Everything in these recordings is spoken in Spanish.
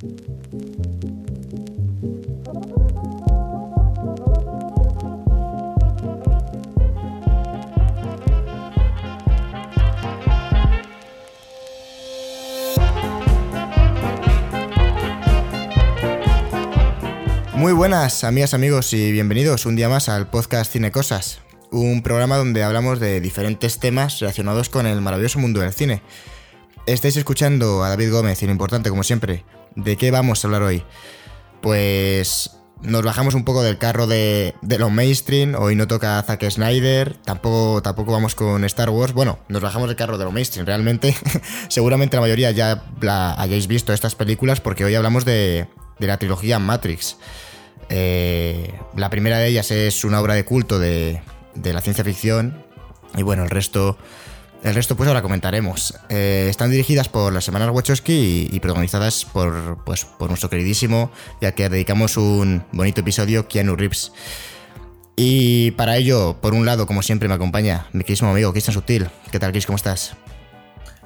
Muy buenas, amigas, amigos, y bienvenidos un día más al podcast Cine Cosas, un programa donde hablamos de diferentes temas relacionados con el maravilloso mundo del cine. Estáis escuchando a David Gómez y lo importante, como siempre, ¿de qué vamos a hablar hoy? Pues nos bajamos un poco del carro de, de mainstream, hoy no toca Zack Snyder, tampoco, tampoco vamos con Star Wars, bueno, nos bajamos del carro de lo mainstream, realmente, seguramente la mayoría ya la hayáis visto estas películas porque hoy hablamos de, la trilogía Matrix. Eh, la primera de ellas es una obra de culto de la ciencia ficción. Y bueno, el resto. El resto, pues ahora comentaremos. Eh, están dirigidas por las semanas Wachowski y, y, protagonizadas por, pues, por nuestro queridísimo, ya que dedicamos un bonito episodio, Keanu Reeves. Y para ello, por un lado, como siempre, me acompaña mi queridísimo amigo Cristian Sutil. ¿Qué tal, Chris? ¿Cómo estás?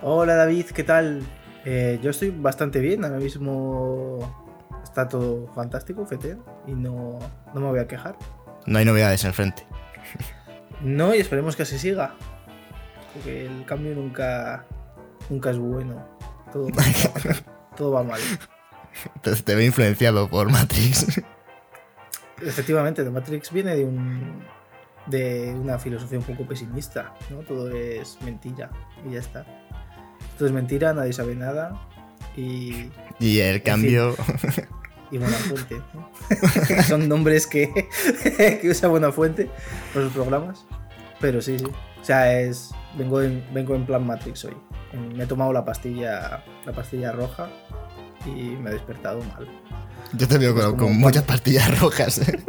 Hola, David, ¿qué tal? Eh, yo estoy bastante bien, ahora mismo está todo fantástico, FT, y no, no me voy a quejar. No hay novedades en el frente. No, y esperemos que así siga. Porque el cambio nunca, nunca es bueno. Todo, todo va mal. Entonces te ve influenciado por Matrix. Efectivamente, The Matrix viene de un de una filosofía un poco pesimista, ¿no? Todo es mentira y ya está. Todo es mentira, nadie sabe nada y... Y el cambio... Y Buenafuente, ¿no? Son nombres que, que usa Buenafuente por sus programas. Pero sí, sí. O sea, es. Vengo en, vengo en plan Matrix hoy. Me he tomado la pastilla. La pastilla roja y me he despertado mal. Yo te veo con, con muchas pastillas rojas. ¿eh?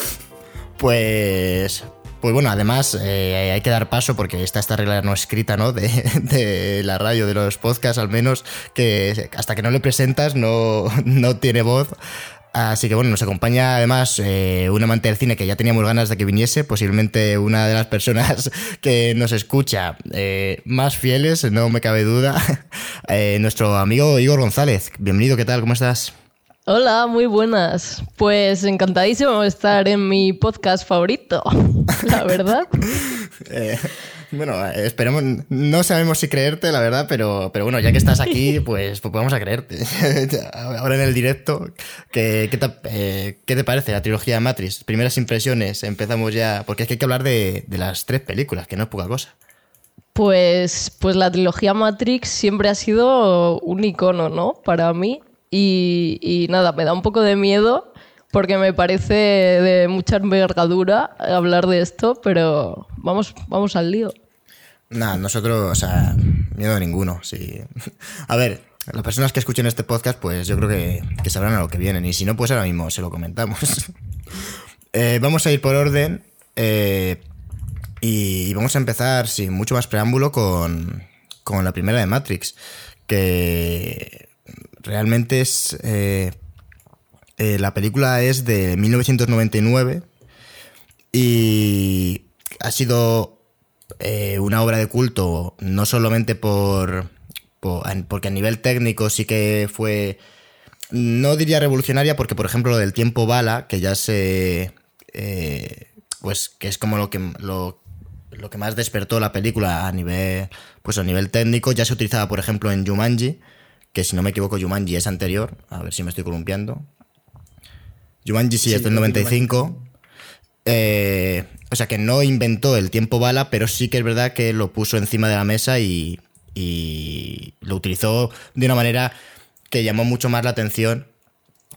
pues. Pues bueno, además eh, hay que dar paso porque está esta regla no escrita, ¿no? De, de, la radio, de los podcasts al menos, que hasta que no le presentas no, no tiene voz. Así que bueno, nos acompaña además eh, un amante del cine que ya teníamos ganas de que viniese, posiblemente una de las personas que nos escucha eh, más fieles, no me cabe duda, eh, nuestro amigo Igor González. Bienvenido, ¿qué tal? ¿Cómo estás? Hola, muy buenas. Pues encantadísimo de estar en mi podcast favorito, la verdad. Bueno, esperemos, no sabemos si creerte, la verdad, pero, pero bueno, ya que estás aquí, pues, pues vamos a creerte. Ahora en el directo, ¿qué, qué, te, eh, ¿qué, te, parece la trilogía Matrix? Primeras impresiones, empezamos ya, porque es que hay que hablar de, de las tres películas, que no es poca cosa. Pues, pues la trilogía Matrix siempre ha sido un icono, ¿no? Para mí. Y, y, nada, me da un poco de miedo porque me parece de mucha envergadura hablar de esto, pero vamos, vamos al lío. Nada, nosotros, o sea, miedo ninguno. Sí. A ver, las personas que escuchen este podcast, pues yo creo que, que sabrán a lo que vienen. Y si no, pues ahora mismo se lo comentamos. eh, vamos a ir por orden. Eh, y vamos a empezar sin mucho más preámbulo con, con la primera de Matrix. Que realmente es. Eh, eh, la película es de 1999 y ha sido eh, una obra de culto no solamente por, por, porque a nivel técnico sí que fue no diría revolucionaria porque por ejemplo lo del tiempo bala que ya se eh, pues que es como lo que lo, lo que más despertó la película a nivel pues a nivel técnico ya se utilizaba por ejemplo en Jumanji que si no me equivoco Jumanji es anterior a ver si me estoy columpiando Jumanji sí, es del 95. Eh, o sea que no inventó el tiempo bala, pero sí que es verdad que lo puso encima de la mesa y, y lo utilizó de una manera que llamó mucho más la atención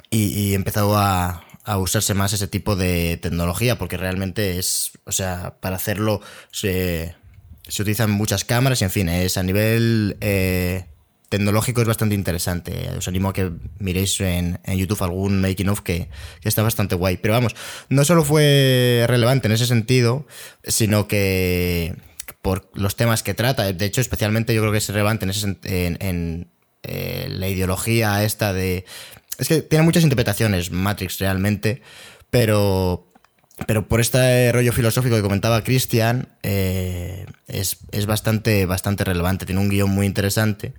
y, y empezó a, a, usarse más ese tipo de tecnología, porque realmente es, o sea, para hacerlo se, se utilizan muchas cámaras y en fin, es a nivel... Eh, tecnológico es bastante interesante. Os animo a que miréis en, YouTube algún making of que, que, está bastante guay. Pero vamos, no solo fue relevante en ese sentido, sino que por los temas que trata, de hecho, especialmente yo creo que es relevante en, ese, en, en eh, la ideología esta de... Es que tiene muchas interpretaciones Matrix realmente, pero pero por este rollo filosófico que comentaba Christian, eh, es, es, bastante, bastante relevante. Tiene un guion muy interesante.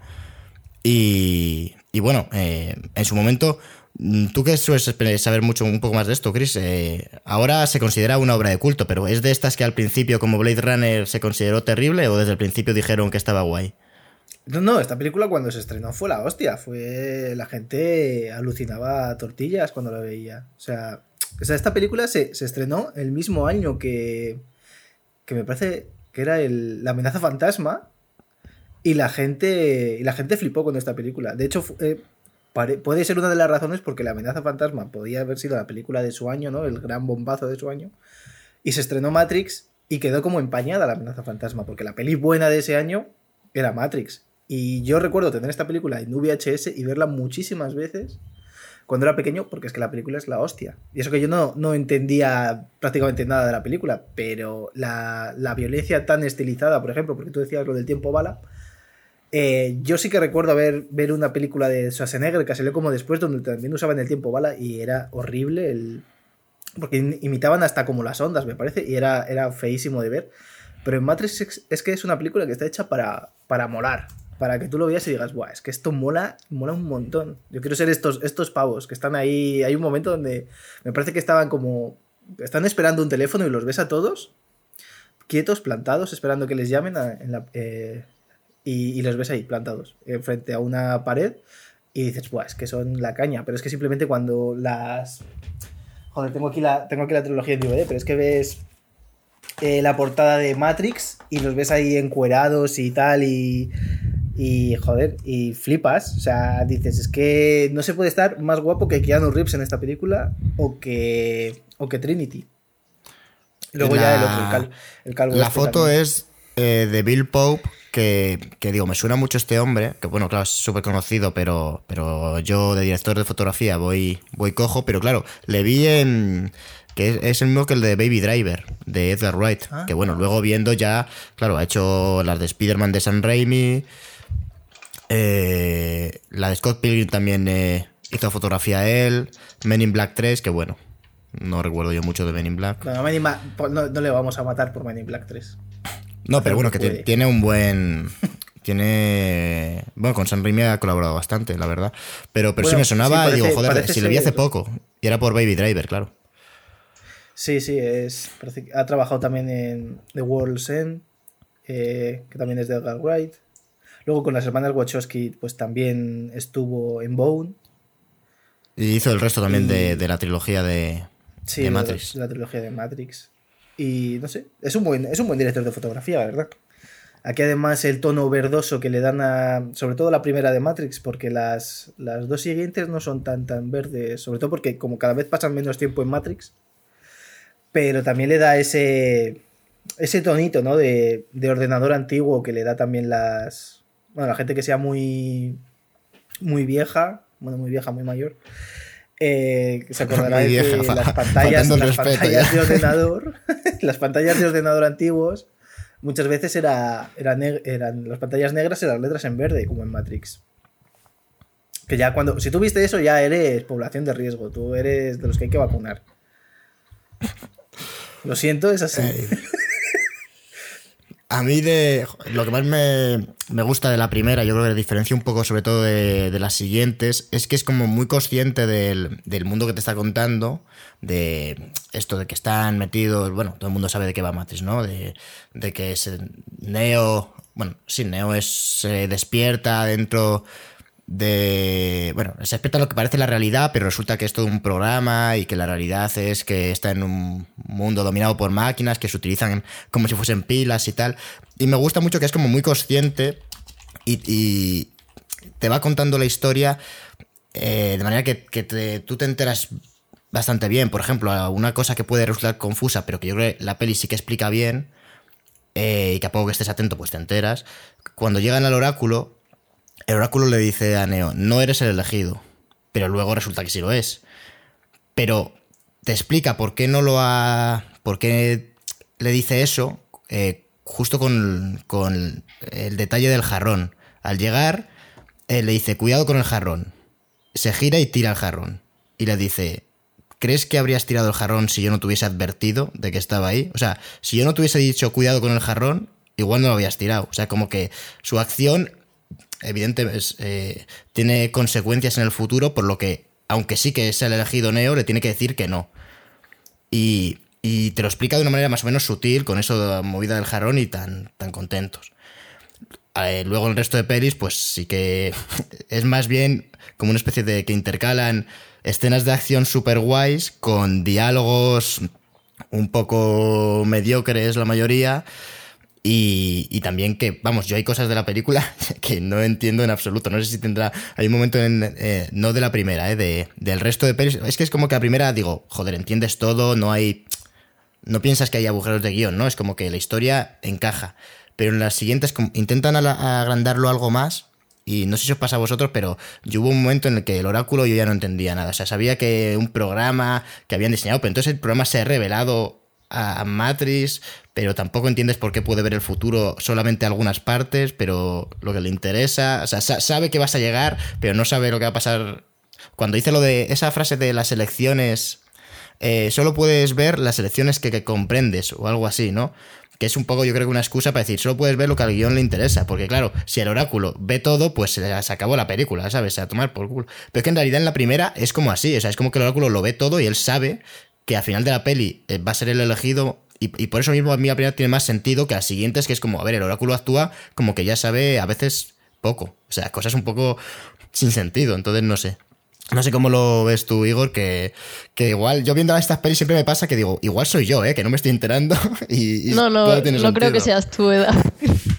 Y, y bueno, eh, en su momento, mm, tú que sueles saber mucho un poco más de esto, Chris, eh, ahora se considera una obra de culto, pero ¿es de estas que al principio, como Blade Runner, se consideró terrible o desde el principio dijeron que estaba guay? No, no, esta película cuando se estrenó fue la hostia. Fue. La gente alucinaba tortillas cuando la veía. O sea, o sea esta película se, se estrenó el mismo año que. que me parece que era el, La amenaza fantasma. Y la gente. Y la gente flipó con esta película. De hecho, eh, puede ser una de las razones porque La amenaza fantasma podía haber sido la película de su año, ¿no? El gran bombazo de su año. Y se estrenó Matrix y quedó como empañada la amenaza fantasma. Porque la peli buena de ese año era Matrix. Y yo recuerdo tener esta película en VHS y verla muchísimas veces cuando era pequeño, porque es que la película es la hostia. Y eso que yo no, no entendía prácticamente nada de la película, pero la, la violencia tan estilizada, por ejemplo, porque tú decías lo del tiempo bala, eh, yo sí que recuerdo ver, ver una película de Schwarzenegger que salió como después, donde también usaban el tiempo bala y era horrible el... Porque im- imitaban hasta como las ondas, me parece, y era, era feísimo de ver. Pero en Matrix es, que es una película que está hecha para, para molar. Para que tú lo veas y digas, Buah, es que esto mola, mola un montón. Yo quiero ser estos, estos pavos que están ahí. Hay un momento donde me parece que estaban como. Están esperando un teléfono y los ves a todos quietos, plantados, esperando que les llamen en la- eh, y, y los ves ahí, plantados, eh, frente a una pared. Y dices, Buah, es que son la caña. Pero es que simplemente cuando las. Joder, tengo aquí la, tengo aquí la trilogía en DVD, pero es que ves eh, la portada de Matrix y los ves ahí encuerados y tal y, y joder, y flipas, o sea, dices, es que no se puede estar más guapo que Keanu Reeves en esta película o que, o que Trinity. Luego ya el otro, el, cal- el calvo La este foto también. es eh, de Bill Pope, que, que digo, me suena mucho este hombre, que bueno, claro, es súper conocido, pero, pero yo de director de fotografía voy, voy cojo, pero claro, le vi en... que es, el mismo que el de Baby Driver, de Edgar Wright, Ah. que bueno, luego viendo ya, claro, ha hecho las de Spider-Man de San Raimi, eh, la de Scott Pilgrim también eh, hizo fotografía a él, Men in Black 3, que bueno, no recuerdo yo mucho de Men in Black. No, Men in Ma- po- no, no le vamos a matar por Men in Black 3. No, pero bueno, que puede. tiene un buen. Tiene. Bueno, con San Raimi ha colaborado bastante, la verdad. Pero, pero sí me sonaba sí, y digo, joder, si le vi hace poco. Y era por Baby Driver, claro. Sí, sí, es, parece que ha trabajado también en The World's End, eh, que también es de Edgar Wright. Luego con las hermanas Wachowski, pues también estuvo en Bone. Y hizo el resto también Y- de, de la trilogía de, Sí, de de la- Matrix. la trilogía de Matrix. Y no sé, es un buen, es un buen director de fotografía, la verdad. Aquí además el tono verdoso que le dan a, sobre todo la primera de Matrix, porque las, las dos siguientes no son tan tan verdes, sobre todo porque como cada vez pasan menos tiempo en Matrix, pero también le da ese, ese tonito, ¿no? De, de ordenador antiguo que le da también las, bueno, la gente que sea muy, muy vieja, bueno, muy vieja, muy mayor, eh, se acordará de vieja, las pantallas, las respeto de ordenador, las pantallas de ordenador antiguos, muchas veces era, eran las pantallas negras y las letras en verde, como en Matrix. Que ya cuando, si tú viste eso, ya eres población de riesgo, tú eres de los que hay que vacunar. Lo siento, es así. A mí de lo que más me, me gusta de la primera, yo creo que la diferencia un poco sobre todo de, las siguientes, es que es como muy consciente del, del mundo que te está contando, de esto de que están metidos, bueno, todo el mundo sabe de qué va Matrix, ¿no? De, de que se, Neo, bueno, sí, Neo es, se despierta dentro de. Bueno, se despierta lo que parece la realidad, pero resulta que es todo un programa y que la realidad es que está en un mundo dominado por máquinas que se utilizan como si fuesen pilas y tal. Y me gusta mucho que es como muy consciente y, te va contando la historia eh, de manera que, que te- tú te enteras bastante bien. Por ejemplo, una cosa que puede resultar confusa, pero que yo creo que la peli sí que explica bien, eh, y que a poco que estés atento, pues te enteras. Cuando llegan al oráculo, el oráculo le dice a Neo, no eres el elegido. Pero luego resulta que sí lo es. Pero te explica por qué no lo ha. por qué le dice eso, eh, justo con, con el detalle del jarrón. Al llegar, le dice, cuidado con el jarrón. Se gira y tira el jarrón. Y le dice, ¿crees que habrías tirado el jarrón si yo no te hubiese advertido de que estaba ahí? O sea, si yo no te hubiese dicho cuidado con el jarrón, igual no lo habías tirado. O sea, como que su acción evidente, es, eh, tiene consecuencias en el futuro, por lo que, aunque sí que es el elegido Neo, le tiene que decir que no. Y, y te lo explica de una manera más o menos sutil, con eso de la movida del jarrón y tan, tan contentos. Eh, luego el resto de pelis, pues sí que es más bien como una especie de que intercalan escenas de acción super guays con diálogos un poco mediocres la mayoría. Y, y, también que, vamos, yo hay cosas de la película que no entiendo en absoluto. No sé si tendrá. Hay un momento en. Eh, no de la primera, eh, de, del resto de pelis. Es que es como que la primera digo, joder, entiendes todo, no hay. No piensas que hay agujeros de guion, ¿no? Es como que la historia encaja. Pero en las siguientes intentan agrandarlo algo más y no sé si os pasa a vosotros, pero yo hubo un momento en el que el oráculo yo ya no entendía nada. O sea, sabía que un programa que habían diseñado, pero entonces el programa se ha revelado a Matrix, pero tampoco entiendes por qué puede ver el futuro solamente algunas partes, pero lo que le interesa, o sea, sabe que vas a llegar, pero no sabe lo que va a pasar. Cuando dice lo de esa frase de las elecciones, eh, solo puedes ver las elecciones que, comprendes o algo así, ¿no? que es un poco yo creo que una excusa para decir, solo puedes ver lo que al guion le interesa, porque claro, si el oráculo ve todo, pues se, acabó la película, ¿sabes? A tomar por culo. Pero es que en realidad en la primera es como así, o sea, es como que el oráculo lo ve todo y él sabe que al final de la peli eh, va a ser el elegido y, por eso mismo a mí la primera tiene más sentido que las siguientes, que es como, a ver, el oráculo actúa como que ya sabe a veces poco, o sea, cosas un poco sin sentido, entonces no sé. No sé cómo lo ves tú, Igor, que, que igual yo viendo estas pelis siempre me pasa que digo, igual soy yo, ¿eh? que no me estoy enterando. Y, no, no, no creo que seas tú, Edad.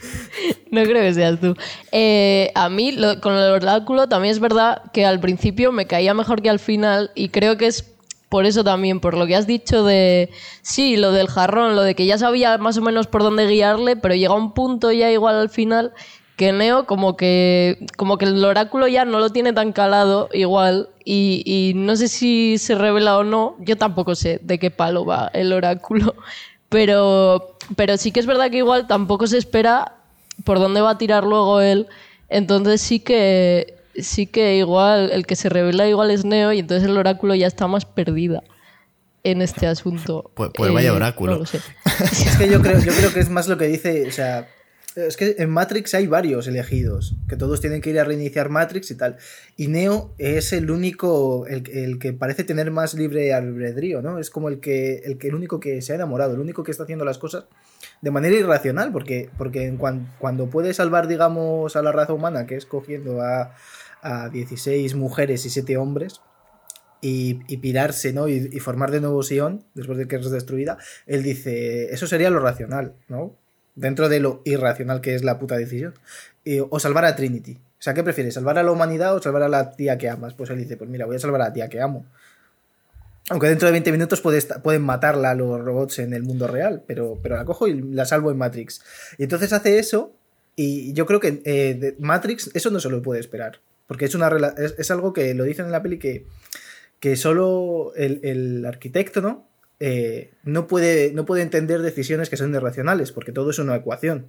no creo que seas tú. Eh, a mí, con el oráculo, también es verdad que al principio me caía mejor que al final, y creo que es por eso también, por lo que has dicho de, sí, lo del jarrón, lo de que ya sabía más o menos por dónde guiarle, pero llega un punto ya igual al final que Neo como que como que el oráculo ya no lo tiene tan calado igual y, no sé si se revela o no yo tampoco sé de qué palo va el oráculo pero pero sí que es verdad que igual tampoco se espera por dónde va a tirar luego él entonces sí que sí que igual el que se revela igual es Neo y entonces el oráculo ya está más perdida en este asunto pues, pues vaya eh, oráculo es que yo creo yo creo que es más lo que dice o sea es que en Matrix hay varios elegidos, que todos tienen que ir a reiniciar Matrix y tal. Y Neo es el único, el, que parece tener más libre albedrío, ¿no? Es como el que, el que el único que se ha enamorado, el único que está haciendo las cosas de manera irracional, porque, porque cuando, puede salvar, digamos, a la raza humana, que es cogiendo a, a 16 mujeres y 7 hombres, y, pirarse, ¿no? Y, formar de nuevo Sion, después de que es destruida, él dice, eso sería lo racional, ¿no? dentro de lo irracional que es la puta decisión, o salvar a Trinity. O sea, ¿qué prefieres? ¿Salvar a la humanidad o salvar a la tía que amas? Pues él dice, pues mira, voy a salvar a la tía que amo. Aunque dentro de 20 minutos pueden matarla a los robots en el mundo real, pero, pero la cojo y la salvo en Matrix. Y entonces hace eso, y yo creo que eh, Matrix eso no se lo puede esperar. Porque es, una, es, algo que lo dicen en la peli que, que solo el, el arquitecto, ¿no? Eh, no, puede, no puede entender decisiones que son irracionales, porque todo es una ecuación.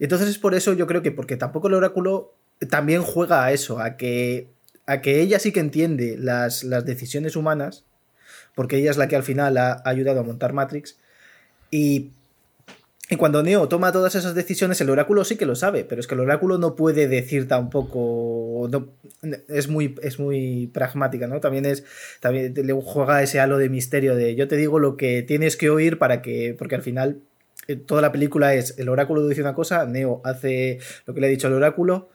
Entonces es por eso yo creo que, porque tampoco el oráculo también juega a eso, a que, a que ella sí que entiende las, las decisiones humanas, porque ella es la que al final ha ayudado a montar Matrix, y y cuando Neo toma todas esas decisiones, el oráculo sí que lo sabe, pero es que el oráculo no puede decir tampoco. Es, muy, es muy pragmática, ¿no? También es. También le juega ese halo de misterio de yo te digo lo que tienes que oír para que. Porque al final. Eh, toda la película es el oráculo dice una cosa, Neo hace lo que le ha dicho el oráculo,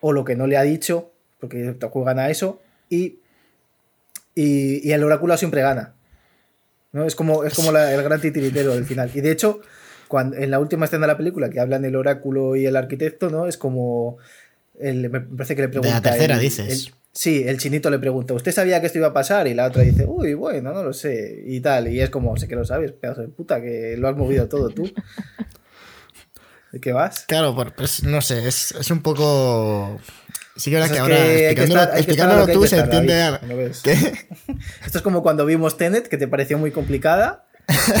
o lo que no le ha dicho, porque juegan a eso, y, y, el oráculo siempre gana. ¿no? Es como, es como el gran titiritero del final. Y de hecho, en la última escena de la película que hablan el oráculo y el arquitecto, ¿no? Es como. me parece que le pregunta. De la tercera, dices. sí, el chinito le pregunta, ¿usted sabía que esto iba a pasar? Y la otra dice, uy, bueno, no lo sé. Y tal. Y es como, sé que lo sabes, pedazo de puta, que lo has movido todo tú. ¿De qué vas? Claro, pues no sé, es, es un poco. Sí que que ahora explicándolo, tú se entiende. Esto es como cuando vimos Tenet, que te pareció muy complicada.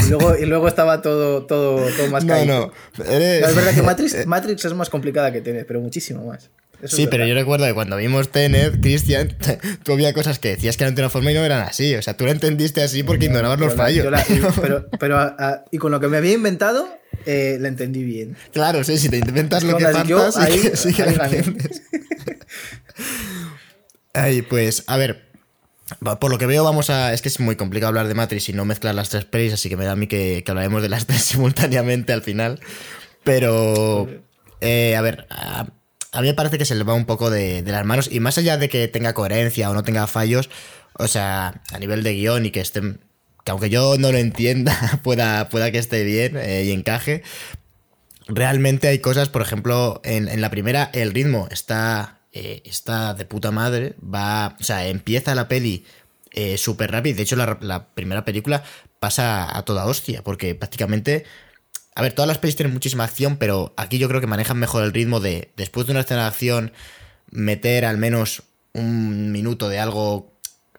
Y luego, y luego estaba todo, todo, todo más No, no. Es verdad que Matrix. Matrix es más complicada que Tenet, pero muchísimo más. sí, pero yo recuerdo que cuando vimos Tenet, Cristian, tú había cosas que decías que eran de una forma y no eran así. O sea, tú lo entendiste así porque ignorabas los fallos. pero, pero, y con lo que me había inventado, eh, la entendí bien. Claro, sí, si te inventas lo que Cuando yo, falta, sí que- sí que la entiendes. Ay, pues, a ver. Por lo que veo, vamos a. Es que es muy complicado hablar de Matrix y no mezclar las tres pelis, así que me da a mí que, que hablaremos de las tres simultáneamente al final. Pero. eh, a ver. A, a mí me parece que se le va un poco de, de las manos. Y más allá de que tenga coherencia o no tenga fallos, o sea, a nivel de guion y que estén. Que aunque yo no lo entienda, pueda, pueda que esté bien eh, y encaje. Realmente hay cosas, por ejemplo, en, en la primera el ritmo está, eh, está de puta madre. Va, o sea, empieza la peli eh, súper rápido. De hecho, la, primera película pasa a toda hostia, porque prácticamente. A ver, todas las pelis tienen muchísima acción, pero aquí yo creo que manejan mejor el ritmo de, después de una escena de acción, meter al menos un minuto de algo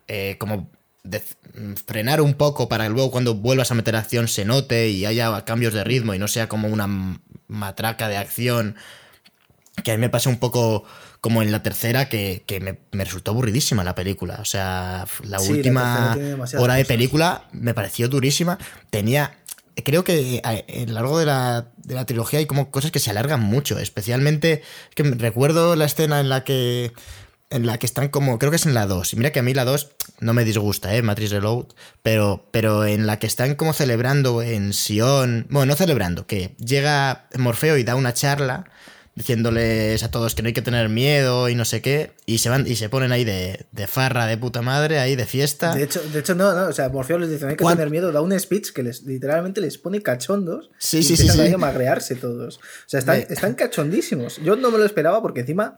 eh, como frenar un poco para que luego cuando vuelvas a meter acción se note y haya cambios de ritmo y no sea como una matraca de acción que a mí me pasa un poco como en la tercera que, que me, me resultó aburridísima la película. O sea, la Sí, última hora de película me pareció durísima. Tenía... Creo que a a lo largo de la, de la trilogía hay como cosas que se alargan mucho. Especialmente que recuerdo la escena en la que en la que están como, creo que es en la 2. Y mira que a mí la 2 no me disgusta, ¿eh? Matrix Reload. Pero, pero en la que están como celebrando en Sion. Bueno, no celebrando, que llega Morfeo y da una charla diciéndoles a todos que no hay que tener miedo y no sé qué. Y se van y se ponen ahí de, de farra de puta madre, ahí de fiesta. De hecho, de hecho no, no, o sea, Morfeo les dice, no hay que ¿Cuán- tener miedo, da un speech que les literalmente les pone cachondos Sí, y sí, sí, empiezan sí. a magrearse todos. O sea, están, están cachondísimos. Yo no me lo esperaba porque encima,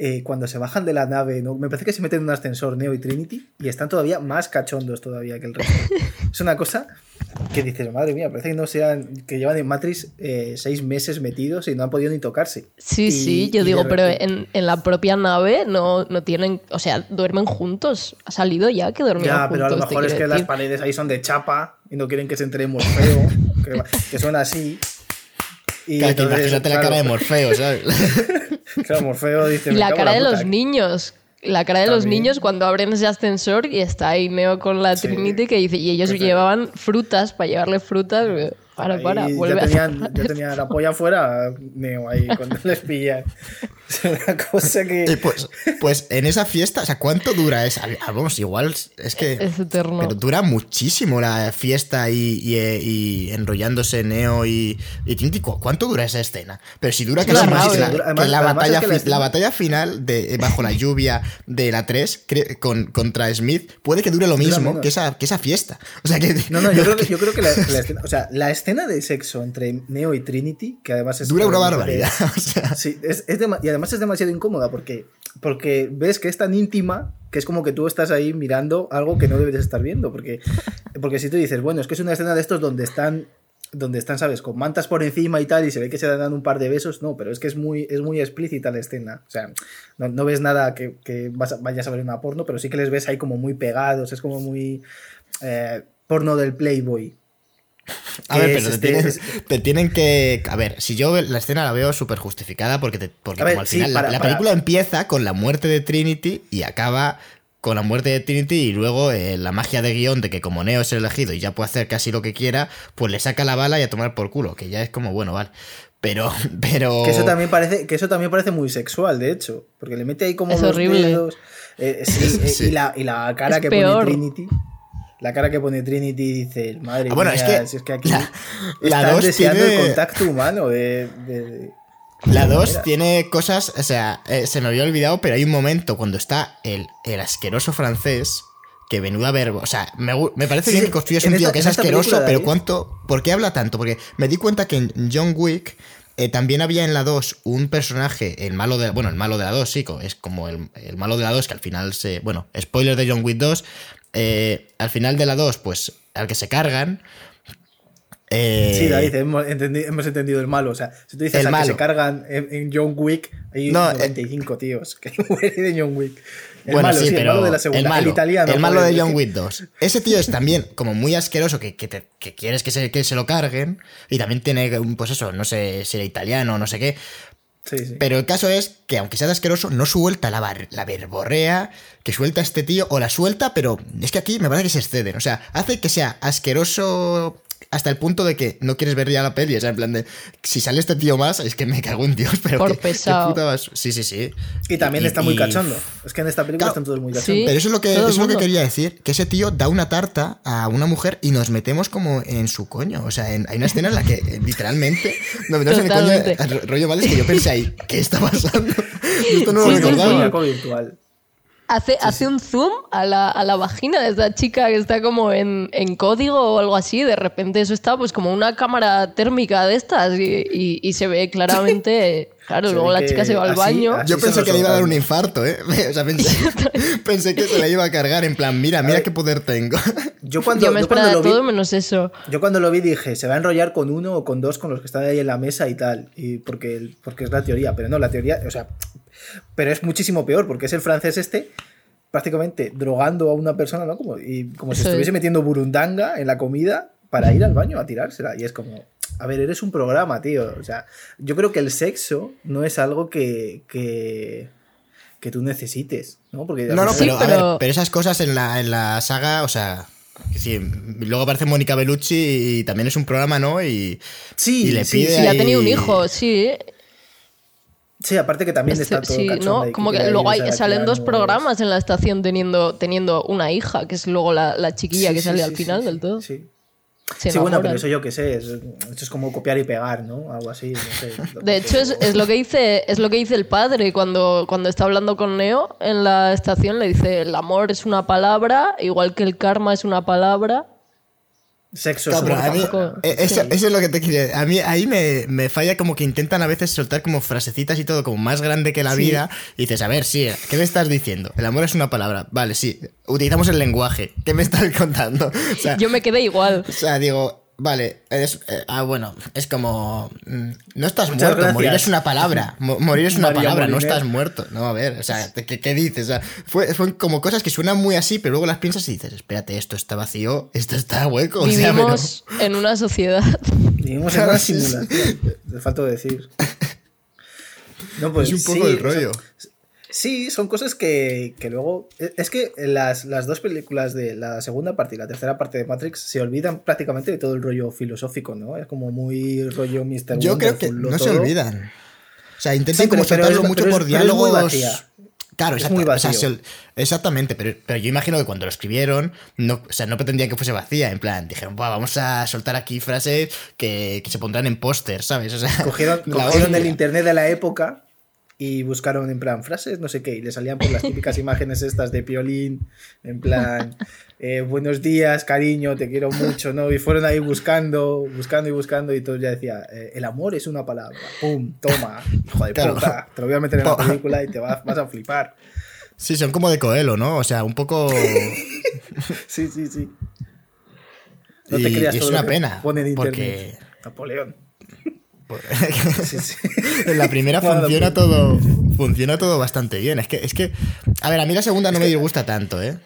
eh, cuando se bajan de la nave, ¿no? me parece que se meten en un ascensor Neo y Trinity y están todavía más cachondos todavía que el resto. es una cosa que dices, madre mía, parece que no sean, que llevan en Matrix eh, seis meses metidos y no han podido ni tocarse. Sí, Y- sí, yo digo, pero en, en la propia nave no, no tienen, o sea, duermen juntos. Ha salido ya que Ya, juntos. pero a lo mejor es que quiero las decir. paredes ahí son de chapa y no quieren que se entere Morfeo, que, que suena así. Y Claro, que entonces, imagínate la claro, cara de Morfeo, ¿sabes? Claro, Morfeo dice. Y "Me la cara de puta". los niños. La cara de los niños cuando abren ese ascensor y está ahí Neo con la Sí. Trinity que dice, y ellos Que se- llevaban frutas para llevarle frutas. Para, Ahí para, ya tenían, ya tenían la polla afuera, Neo, ahí cuando les pillan. Es una cosa Y que. pues, pues en esa fiesta, o sea, ¿cuánto dura esa? Ah, Vamos, igual es que. Es eterno. Pero dura muchísimo la fiesta y, y, eh, y enrollándose Neo y, y Trinity. ¿Cu- ¿Cuánto dura esa escena? Pero si dura que la, batalla, la batalla final de bajo la lluvia de la 3 cre- con, contra Smith puede que dure lo mismo que esa, que esa fiesta. O sea que. No, no, yo creo que, yo creo que la, la escena, o sea, la escena de sexo entre Neo y Trinity, que además es. Dura una barbaridad. O sea, Sí, es, es dema- y además es demasiado incómoda porque, porque ves que es tan íntima que es como que tú estás ahí mirando algo que no debes estar viendo. Porque, porque si tú dices, bueno, es que es una escena de estos donde están, donde están, ¿sabes? Con mantas por encima y tal, y se ve que se dan un par de besos, no, pero es que es muy, es muy explícita la escena. O sea, no, no ves nada que, que vas a- vayas a ver una porno, pero sí que les ves ahí como muy pegados, es como muy eh, porno del Playboy. A ver, pero te, este- tienen, es- te tienen que. A ver, si yo la escena la veo súper justificada porque, te- porque ver, como al sí, final la- para- la, para- película empieza con la muerte de Trinity y acaba con la muerte de Trinity y luego eh, la magia de guion de que como Neo es el elegido y ya puede hacer casi lo que quiera, pues le saca la bala y a tomar por culo, que ya es como, bueno, vale. Pero, pero... Que eso también parece, que eso también parece muy sexual, de hecho. Porque le mete ahí como Es los horrible. dedos. eh, sí, eh, Sí. Y, la, y la cara Es que peor. pone Trinity. La cara que pone Trinity dice, madre Ah, bueno, mía, es que si es que aquí la- la están deseando tiene- el contacto humano de, de- La de 2 manera. tiene cosas, o sea, eh, se me había olvidado, pero hay un momento cuando está el, el asqueroso francés, que menuda verbo, o sea, me, me parece Sí, bien que construyes un tío que es asqueroso, película, pero. ¿cuánto? ¿Por qué habla tanto? Porque me di cuenta que en John Wick eh, también había en la 2 un personaje, el malo de, bueno, el malo de la 2, sí, es como el, el malo de la 2, que al final se, bueno, spoiler de John Wick 2, eh, al final de la 2, pues, al que se cargan... eh, Sí, David, hemos, entendi- hemos entendido el malo. O sea, si tú dices El al que se cargan en, en John Wick, hay No, eh, 95 tíos que de John Wick. El bueno, malo, sí, pero el malo de la segunda, el, el, malo, italiano. el malo de John Wick 2. Ese tío es también como muy asqueroso que, que, te- que quieres que se, que se lo carguen. Y también tiene, pues eso, no sé si era italiano o no sé qué. Pero el caso es que aunque sea asqueroso, no suelta la, bar- la verborrea que suelta este tío, o la suelta, pero es que aquí me parece que se exceden. O sea, hace que sea asqueroso hasta el punto de que no quieres ver ya la peli. O sea, en plan de, si sale este tío más, es que me cago en Dios, pero Por qué- qué pesado. puta bas- Sí, sí, sí. Y también está muy y- cachondo. Es que en esta película Claro. están todos muy Sí. cachondos. Pero eso es lo que, eso es lo que quería decir, que ese tío da una tarta a una mujer y nos metemos como en su coño. O sea, en- hay una escena en la que eh, literalmente nos metemos en el coño. Rollo mal es que yo pensé ahí, ¿qué está pasando? Esto no Sí, lo sí, recordaba. sí. Muñeco virtual. Hace, hace un zoom a la, a la vagina de esta chica que está como en, en código o algo así. De repente eso está pues como una cámara térmica de estas y, y- y se ve claramente... Claro, Se luego la chica se va al así- baño. así- Yo pensé que le iba a dar un infarto, ¿eh? O sea, pensé, pensé que se la iba a cargar en plan, mira, mira qué poder tengo. Yo cuando, Yo me yo cuando esperaba lo vi, todo menos eso. yo cuando lo vi dije, se va a enrollar con uno o con dos con los que están ahí en la mesa y tal. Y porque, porque es la teoría. Pero no, la teoría, o sea, pero es muchísimo peor porque es el francés este prácticamente drogando a una persona, ¿no? Como, y como si Sí. estuviese metiendo burundanga en la comida para ir al baño a tirársela. Y es como, a ver, eres un programa, tío. O sea, yo creo que el sexo no es algo que, que, que tú necesites, ¿no? Porque No, no, Sí, pero, a pero- ver, pero esas cosas en la, en la saga, o sea. Sí, luego aparece Mónica Bellucci y también es un programa, ¿no? Y, Sí, y le sí, pide sí, Y ha tenido un hijo, sí. Sí, aparte que también Este- está todo sí, ¿no? Como que luego hay, salen dos programas en la estación teniendo, teniendo una hija, que es luego la, la chiquilla Sí, que sí, sale al final del todo. Sí, Se Sí, bueno, pero eso yo qué sé, es, esto es como copiar y pegar, ¿no? Algo así, no sé. De hecho, es, es lo que dice, es lo que dice el padre cuando, cuando está hablando con Neo en la estación. Le dice, el amor es una palabra, igual que el karma es una palabra. Sexo a mí- eh, eso, sí. eso es lo que te quería A mí ahí me, me falla como que intentan a veces soltar como frasecitas y todo como más grande que la Sí. vida. Y dices, a ver, sí, ¿qué me estás diciendo? El amor es una palabra. Vale, sí. Utilizamos el lenguaje. ¿Qué me estás contando? O sea, Yo me quedé igual. o sea, digo, vale, es, eh, ah, bueno, es como, mm, no estás Muchas muerto, gracias. morir es una palabra, mo- morir es una María palabra, no estás muerto. No, a ver, o sea, ¿qué, qué dices? O sea, fue, fue como cosas que suenan muy así, pero luego las piensas y dices, espérate, esto está vacío, esto está hueco. o sea, pero- Vivimos en una sociedad. Vivimos en una simulación. Le falta decir. No, pues es un poco sí, el rollo. o sea, sí, son cosas que, que luego. Es que las, las dos películas de la segunda parte y la tercera parte de Matrix se olvidan prácticamente de todo el rollo filosófico, ¿no? Es como muy rollo Mr. Yo creo que no se olvidan. O sea, intentan Sí, como es- mucho pero por es diálogos. Claro, Es muy o sea, vacío. exactamente, pero, pero yo imagino que cuando lo escribieron, no, o sea, no pretendían que fuese vacía. En plan, dijeron, "Buah, vamos a soltar aquí frases que, que se pondrán en póster, ¿sabes? O sea, Cogieron, cogieron el hostia. internet de la época y buscaron en plan frases, no sé qué, y le salían por las típicas imágenes estas de piolín, en plan, eh, buenos días, cariño, te quiero mucho, ¿no? Y fueron ahí buscando, buscando y buscando, y todo ya decía, eh, el amor es una palabra, pum, toma, hijo de Claro. puta, te lo voy a meter en la película y te vas, vas a flipar. Sí, son como de Coelho, ¿no? O sea, un poco. Sí, sí, sí. Y es todo lo una que pena, pone en porque- internet. Napoleón. Sí, sí. en la primera funciona todo. Funciona todo bastante bien. Es que, es que. A ver, a mí la segunda no me disgusta tanto, ¿eh?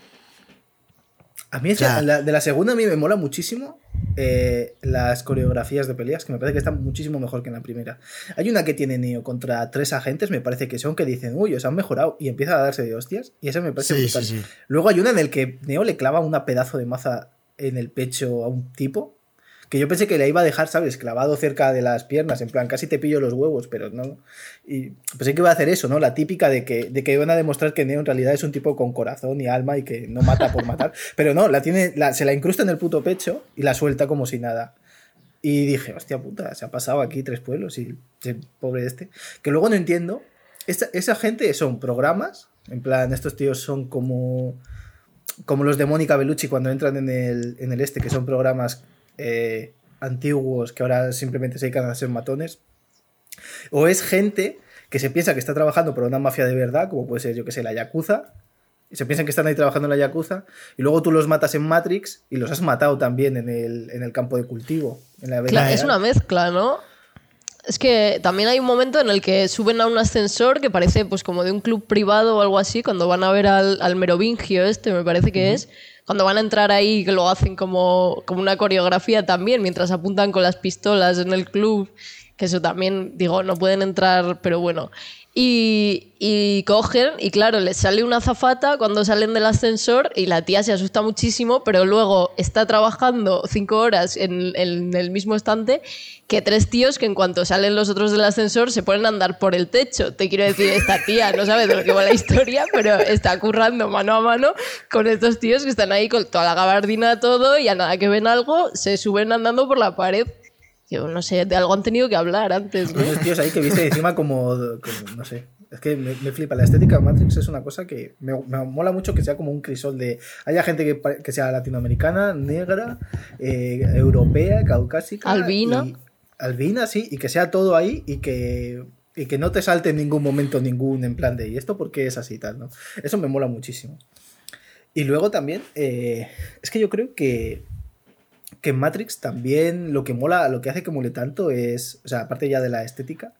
A mí O sea- la- de la segunda a mí me mola muchísimo eh, las coreografías de peleas, que me parece que están muchísimo mejor que en la primera. Hay una que tiene Neo contra tres agentes, me parece que son, que dicen, uy, os han mejorado, y empieza a darse de hostias, y esa me parece Sí, brutal. sí, sí. Luego hay una en el que Neo le clava una pedazo de maza en el pecho a un tipo, que yo pensé que le iba a dejar, ¿sabes? Clavado cerca de las piernas, en plan, casi te pillo los huevos, pero no. Y pensé que iba a hacer eso, ¿no? La típica de que, de que iban a demostrar que Neo en realidad es un tipo con corazón y alma y que no mata por matar. Pero no, la tiene, la- se la incrusta en el puto pecho y la suelta como si nada. Y dije, hostia puta, se ha pasado aquí tres pueblos y pobre este. Que luego no entiendo. Esta- esa gente son programas, en plan, estos tíos son como como los de Mónica Bellucci cuando entran en el, en el este, que son programas eh, antiguos que ahora simplemente se dedican a ser matones. O es gente que se piensa que está trabajando por una mafia de verdad, como puede ser, yo que sé, la Yakuza. Y se piensan que están ahí trabajando en la Yakuza. Y luego tú los matas en Matrix y los has matado también en el, en el campo de cultivo. En la vida Claro, es una mezcla, ¿no? Es que también hay un momento en el que suben a un ascensor que parece pues como de un club privado o algo así, cuando van a ver al, al merovingio este, me parece que es, cuando van a entrar ahí, que lo hacen como, como una coreografía también, mientras apuntan con las pistolas en el club, que eso también, digo, no pueden entrar, pero bueno. Y, cogen, y claro, les sale una zafata cuando salen del ascensor y la tía se asusta muchísimo, pero luego está trabajando cinco horas en, en el mismo estante que tres tíos que en cuanto salen los otros del ascensor se ponen a andar por el techo. Te quiero decir, esta tía no sabe de lo que va la historia, pero está currando mano a mano con estos tíos que están ahí con toda la gabardina, todo, y a nada que ven algo, se suben andando por la pared. Yo no sé, de algo han tenido que hablar antes, ¿no? Esos tíos ahí que viste encima como, como, no sé. Es que me, me flipa. La estética de Matrix es una cosa que me, me mola mucho que sea como un crisol de. Haya gente que, que sea latinoamericana, negra, eh, europea, caucásica. Albina. y- albina, sí, y que sea todo ahí y que. Y que no te salte en ningún momento ningún en plan de. ¿Y esto por qué es así y tal? ¿no? Eso me mola muchísimo. Y luego también. eh, es que yo creo que que en Matrix también lo que mola, lo que hace que mole tanto es, o sea, aparte ya de la estética,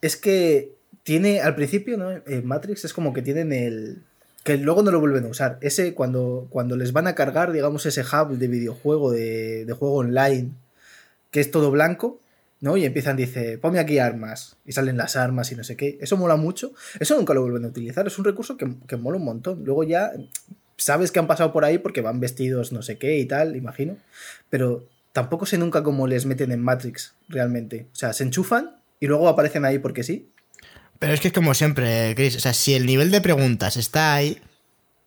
es que tiene, al principio, ¿no? En Matrix es como que tienen el... que luego no lo vuelven a usar. Ese, cuando, cuando les van a cargar, digamos, ese hub de videojuego, de, de juego online, que es todo blanco, ¿no? Y empiezan, dice, ponme aquí armas, y salen las armas y no sé qué. Eso mola mucho. Eso nunca lo vuelven a utilizar, es un recurso que, que mola un montón. Luego ya sabes que han pasado por ahí porque van vestidos no sé qué y tal, imagino. Pero tampoco sé nunca cómo les meten en Matrix realmente. O sea, se enchufan y luego aparecen ahí porque sí. Pero es que es como siempre, Chris. O sea, si el nivel de preguntas está ahí.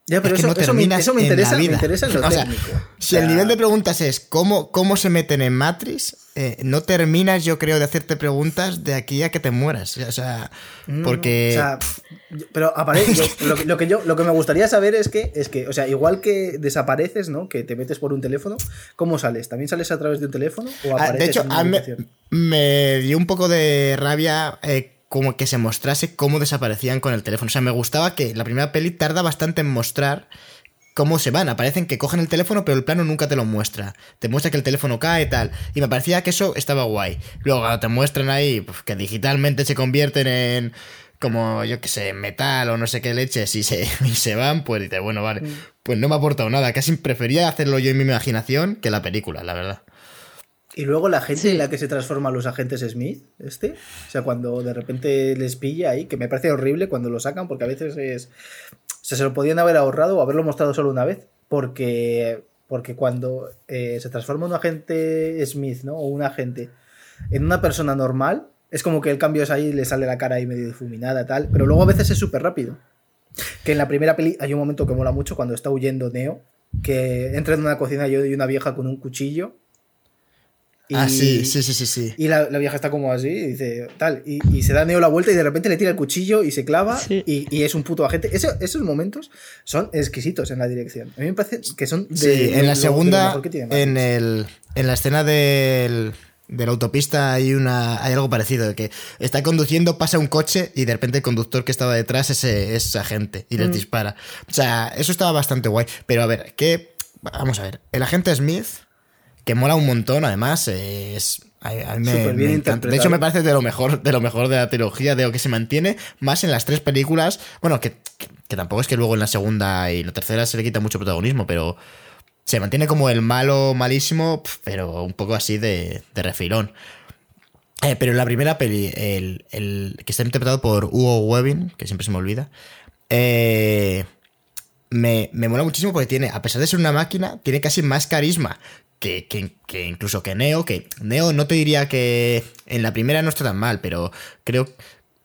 Ya, pero es que eso, no eso me, eso me interesa, me interesa en lo O sea, técnico. O Si el nivel de preguntas es cómo, cómo se meten en Matrix, eh, no terminas, yo creo, de hacerte preguntas de aquí a que te mueras. O sea, no, porque. o sea, pero aparece. yo- lo, que- lo que yo, lo que me gustaría saber es que, es que, o sea, igual que desapareces, ¿no? Que te metes por un teléfono, ¿cómo sales? ¿También sales a través de un teléfono? ¿O Ah, apareces de hecho, en una a mí me, habitación? me dio un poco de rabia eh, como que se mostrase cómo desaparecían con el teléfono. O sea, me gustaba que la primera peli tarda bastante en mostrar cómo se van. Aparecen que cogen el teléfono, pero el plano nunca te lo muestra. Te muestra que el teléfono cae y tal. Y me parecía que eso estaba guay. Luego te muestran ahí pues, que digitalmente se convierten en como, yo qué sé, metal o no sé qué leches y se, y se van, pues dices, bueno, vale, pues no me ha aportado nada. Casi prefería hacerlo yo en mi imaginación que la película, la verdad. Y luego la gente Sí. en la que se transforman los agentes Smith, este, o sea, cuando de repente les pilla ahí, que me parece horrible cuando lo sacan, porque a veces es. O sea, se lo podían haber ahorrado o haberlo mostrado solo una vez, porque, porque cuando eh, se transforma un agente Smith, ¿no? O un agente en una persona normal, es como que el cambio es ahí, le sale la cara ahí medio difuminada, tal, pero luego a veces es súper rápido. Que en la primera peli hay un momento que mola mucho cuando está huyendo Neo, que entra en una cocina y una vieja con un cuchillo. Ah, y- sí, sí, sí, sí, sí. y la, la vieja está como así, y dice tal, y, y se da Neo la vuelta y de repente le tira el cuchillo y se clava Sí. y, y es un puto agente. Eso- esos momentos son exquisitos en la dirección. A mí me parece que son de, Sí, en la segunda, mejor que tiene Matrix. en, el, en la escena del, de la autopista hay, una, hay algo parecido, de que está conduciendo, pasa un coche y de repente el conductor que estaba detrás es, es agente y les Mm. dispara. O sea, eso estaba bastante guay. Pero a ver, ¿qué? Vamos a ver, el agente Smith, que mola un montón además, es... A, a mí me, encanta. De hecho, me parece de lo mejor, de lo mejor de la trilogía, de lo que se mantiene más en las tres películas. Bueno, que, que, que tampoco es que luego en la segunda y la tercera se le quita mucho protagonismo, pero se mantiene como el malo malísimo, pero un poco así de, de refilón. Eh, pero en la primera peli, el, el que está interpretado por Hugo Webbing, que siempre se me olvida, eh, me, me mola muchísimo porque tiene, a pesar de ser una máquina, tiene casi más carisma que, que- que incluso que Neo, que Neo no te diría que en la primera no está tan mal, pero creo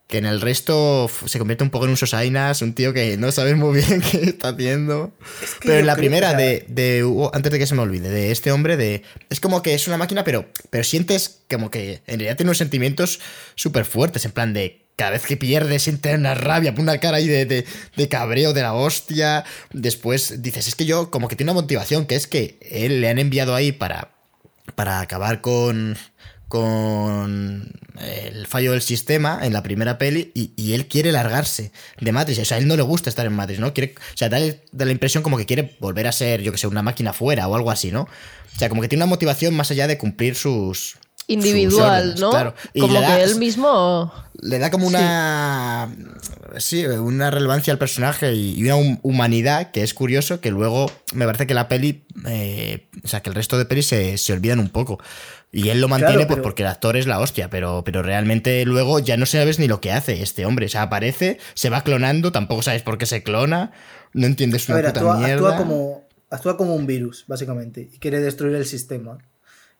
que en el resto se convierte un poco en un sosainas, un tío que no sabe muy bien qué está haciendo. que pero en la primera de, de Hugo- antes de que se me olvide, de este hombre, de es como que es una máquina, pero, pero sientes como que en realidad tiene unos sentimientos súper fuertes, en plan de cada vez que pierde siente una rabia, una cara ahí de, de, de cabreo de la hostia. Después dices, es que yo como que tiene una motivación, que es que él le han enviado ahí para, para acabar con, con el fallo del sistema en la primera peli y, y él quiere largarse de Matrix. O sea, a él no le gusta estar en Matrix, ¿no? Quiere, o sea, da, da la impresión como que quiere volver a ser, yo que sé, una máquina fuera o algo así, ¿no? O sea, como que tiene una motivación más allá de cumplir sus, individual, ¿no? claro. Y Como le da- que él mismo. Le da como una. Sí, una relevancia al personaje y y una hum- humanidad que es curioso que luego me parece que la peli. eh, o sea, que el resto de pelis se, se olvidan un poco. Y él lo mantiene Claro, pues porque el actor es la hostia, pero, pero realmente luego ya no sabes ni lo que hace este hombre. O sea, aparece, se va clonando, tampoco sabes por qué se clona, no entiendes A una ver, puta actúa, mierda. actúa como, actúa como un virus, básicamente, y quiere destruir el sistema.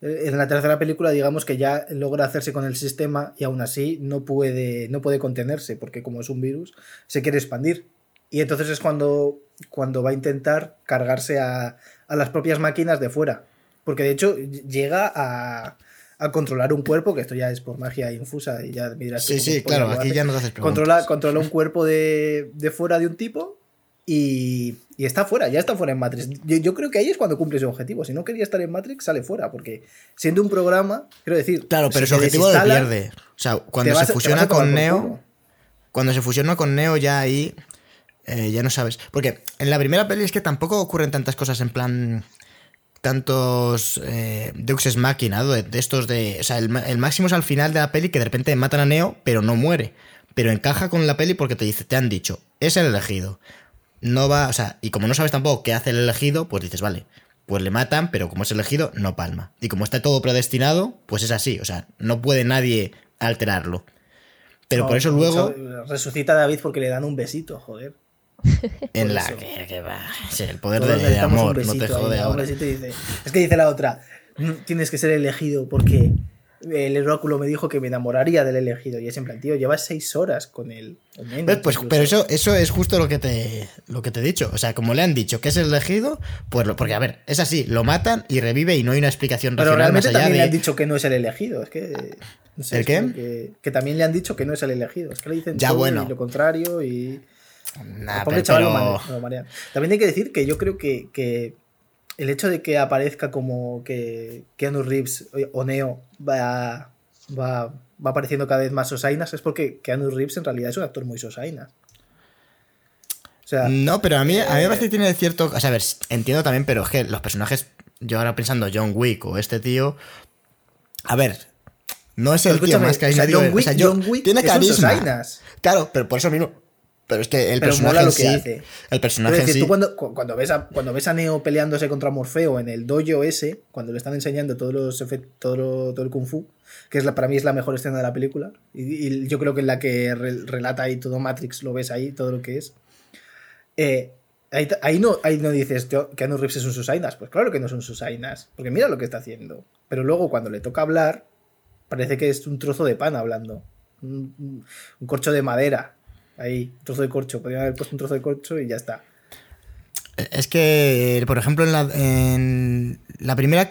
Eh, En la tercera película, digamos que ya logra hacerse con el sistema y aún así no puede, no puede contenerse, porque como es un virus, se quiere expandir. Y entonces es cuando, cuando va a intentar cargarse a, a las propias máquinas de fuera. Porque de hecho llega a, a controlar un cuerpo, que esto ya es por magia infusa y ya me dirás Sí, sí, claro, aquí ya no te haces preguntas. Controla, controla un cuerpo de, de fuera de un tipo y, y está fuera, ya está fuera en Matrix. Yo, yo creo que ahí es cuando cumple su objetivo. Si no quería estar en Matrix, sale fuera, porque siendo un programa, quiero decir. Claro, pero si su objetivo lo pierde. O sea, cuando vas se fusiona con Neo. Cuando se fusiona con Neo ya ahí eh, ya no sabes. Porque en la primera peli es que tampoco ocurren tantas cosas en plan tantos eh, Deux Ex Machina, ¿no? de, de estos de... O sea, el, el máximo es al final de la peli que de repente matan a Neo, pero no muere. Pero encaja con la peli porque te dice, te han dicho, es el elegido. No va, o sea, y como no sabes tampoco qué hace el elegido, pues dices, vale, pues le matan, pero como es elegido, no palma. Y como está todo predestinado, pues es así, o sea, no puede nadie alterarlo. Pero No, por eso luego... hecho, Resucita a David porque le dan un besito, joder. En la eso. que, que va. Sí, el poder Todos de, amor, no te jode ahora. dice- Es que dice la otra, "Mm, tienes que ser elegido porque el oráculo me dijo que me enamoraría del elegido. Y es en plan, tío, llevas seis horas con él. Pues, pero eso, eso es justo lo que te lo que te he dicho. O sea, como le han dicho que es el elegido, pues lo, porque a ver, es así, lo matan y revive y no hay una explicación Pero racional más realmente allá también le han dicho que no es el elegido. Es que. no sé, ¿El qué? Que, que también le han dicho que no es el elegido. Es que le dicen Ya, todo bueno. y lo contrario y. Nah, pero- chaval pero- lo. También hay que decir que yo creo que, que el hecho de que aparezca como que Keanu Reeves o Neo va, va, va apareciendo cada vez más sosainas es porque Keanu Reeves en realidad es un actor muy sosaina. O sea, No, pero a mí, a mí me Eh. parece que tiene cierto. O sea, a ver, entiendo también, pero es que los personajes. Yo ahora pensando John Wick o este tío. A ver. No es el tío más o sea, carismático. John Wick, o sea, yo- John Wick tiene carisma. Claro, pero por eso mismo. Pero es que el Pero personaje mola lo que sí. hace. El personaje en decir, sí. tú cuando, cu- cuando, ves a, cuando ves a Neo peleándose contra Morfeo en el dojo ese, cuando le están enseñando todos los efect- todo, todo el kung fu, que es la, para mí es la mejor escena de la película, y, y yo creo que en la que re- relata ahí todo Matrix, lo ves ahí, todo lo que es. Eh, ahí, ahí no, ahí no dices que Keanu Reeves es un Susainas, pues claro que no son Susainas, porque mira lo que está haciendo. Pero luego cuando le toca hablar, parece que es un trozo de pan hablando, un- un corcho de madera. Ahí, un trozo de corcho. Podrían haber puesto un trozo de corcho y ya está. Es que, por ejemplo, en la, en la primera.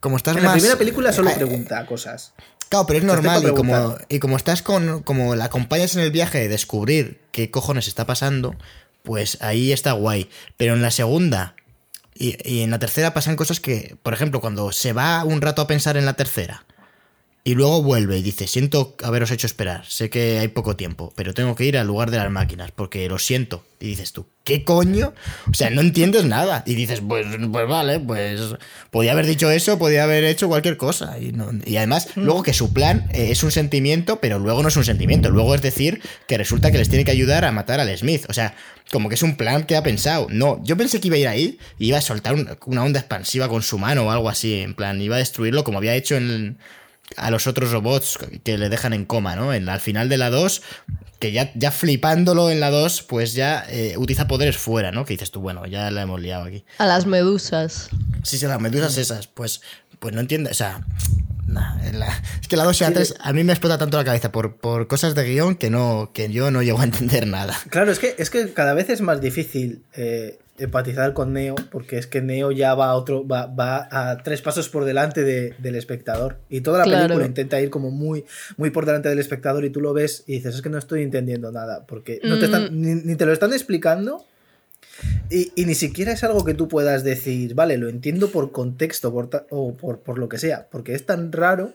Como estás En la más- primera película solo Eh, pregunta cosas. Claro, pero es normal. Y como, y como estás con. Como la acompañas en el viaje de descubrir qué cojones está pasando, pues ahí está guay. Pero en la segunda y, y en la tercera pasan cosas que, por ejemplo, cuando se va un rato a pensar en la tercera y luego vuelve y dice: Siento haberos hecho esperar. Sé que hay poco tiempo, pero tengo que ir al lugar de las máquinas porque lo siento. Y dices tú: ¿Qué coño? O sea, no entiendes nada. Y dices: Pues, pues vale, pues podía haber dicho eso, podía haber hecho cualquier cosa. Y, no- y además, luego que su plan eh, es un sentimiento, pero luego no es un sentimiento. Luego es decir que resulta que les tiene que ayudar a matar al Smith. O sea, como que es un plan que ha pensado. No, yo pensé que iba a ir ahí y iba a soltar un- una onda expansiva con su mano o algo así. En plan, iba a destruirlo como había hecho en, a los otros robots que le dejan en coma, ¿no? En, al final de la 2, que ya, ya flipándolo en la 2, pues ya eh, utiliza poderes fuera, ¿no? Que dices tú, bueno, ya la hemos liado aquí. A las medusas. Sí, sí, las medusas esas, pues, pues no entiendo, o sea... nah, en la- es que la 2 y la Sí, 3 a mí me explota tanto la cabeza por, por cosas de guion que no que yo no llego a entender nada. Claro, es que, es que cada vez es más difícil eh, empatizar con Neo, porque es que Neo ya va a otro, va, va a tres pasos por delante de- del espectador. Y toda la Claro. película intenta ir como muy, muy por delante del espectador y tú lo ves y dices, es que no estoy entendiendo nada, porque no te están, ni, ni te lo están explicando. Y, y ni siquiera es algo que tú puedas decir, vale, lo entiendo por contexto por ta- o por, por lo que sea, porque es tan raro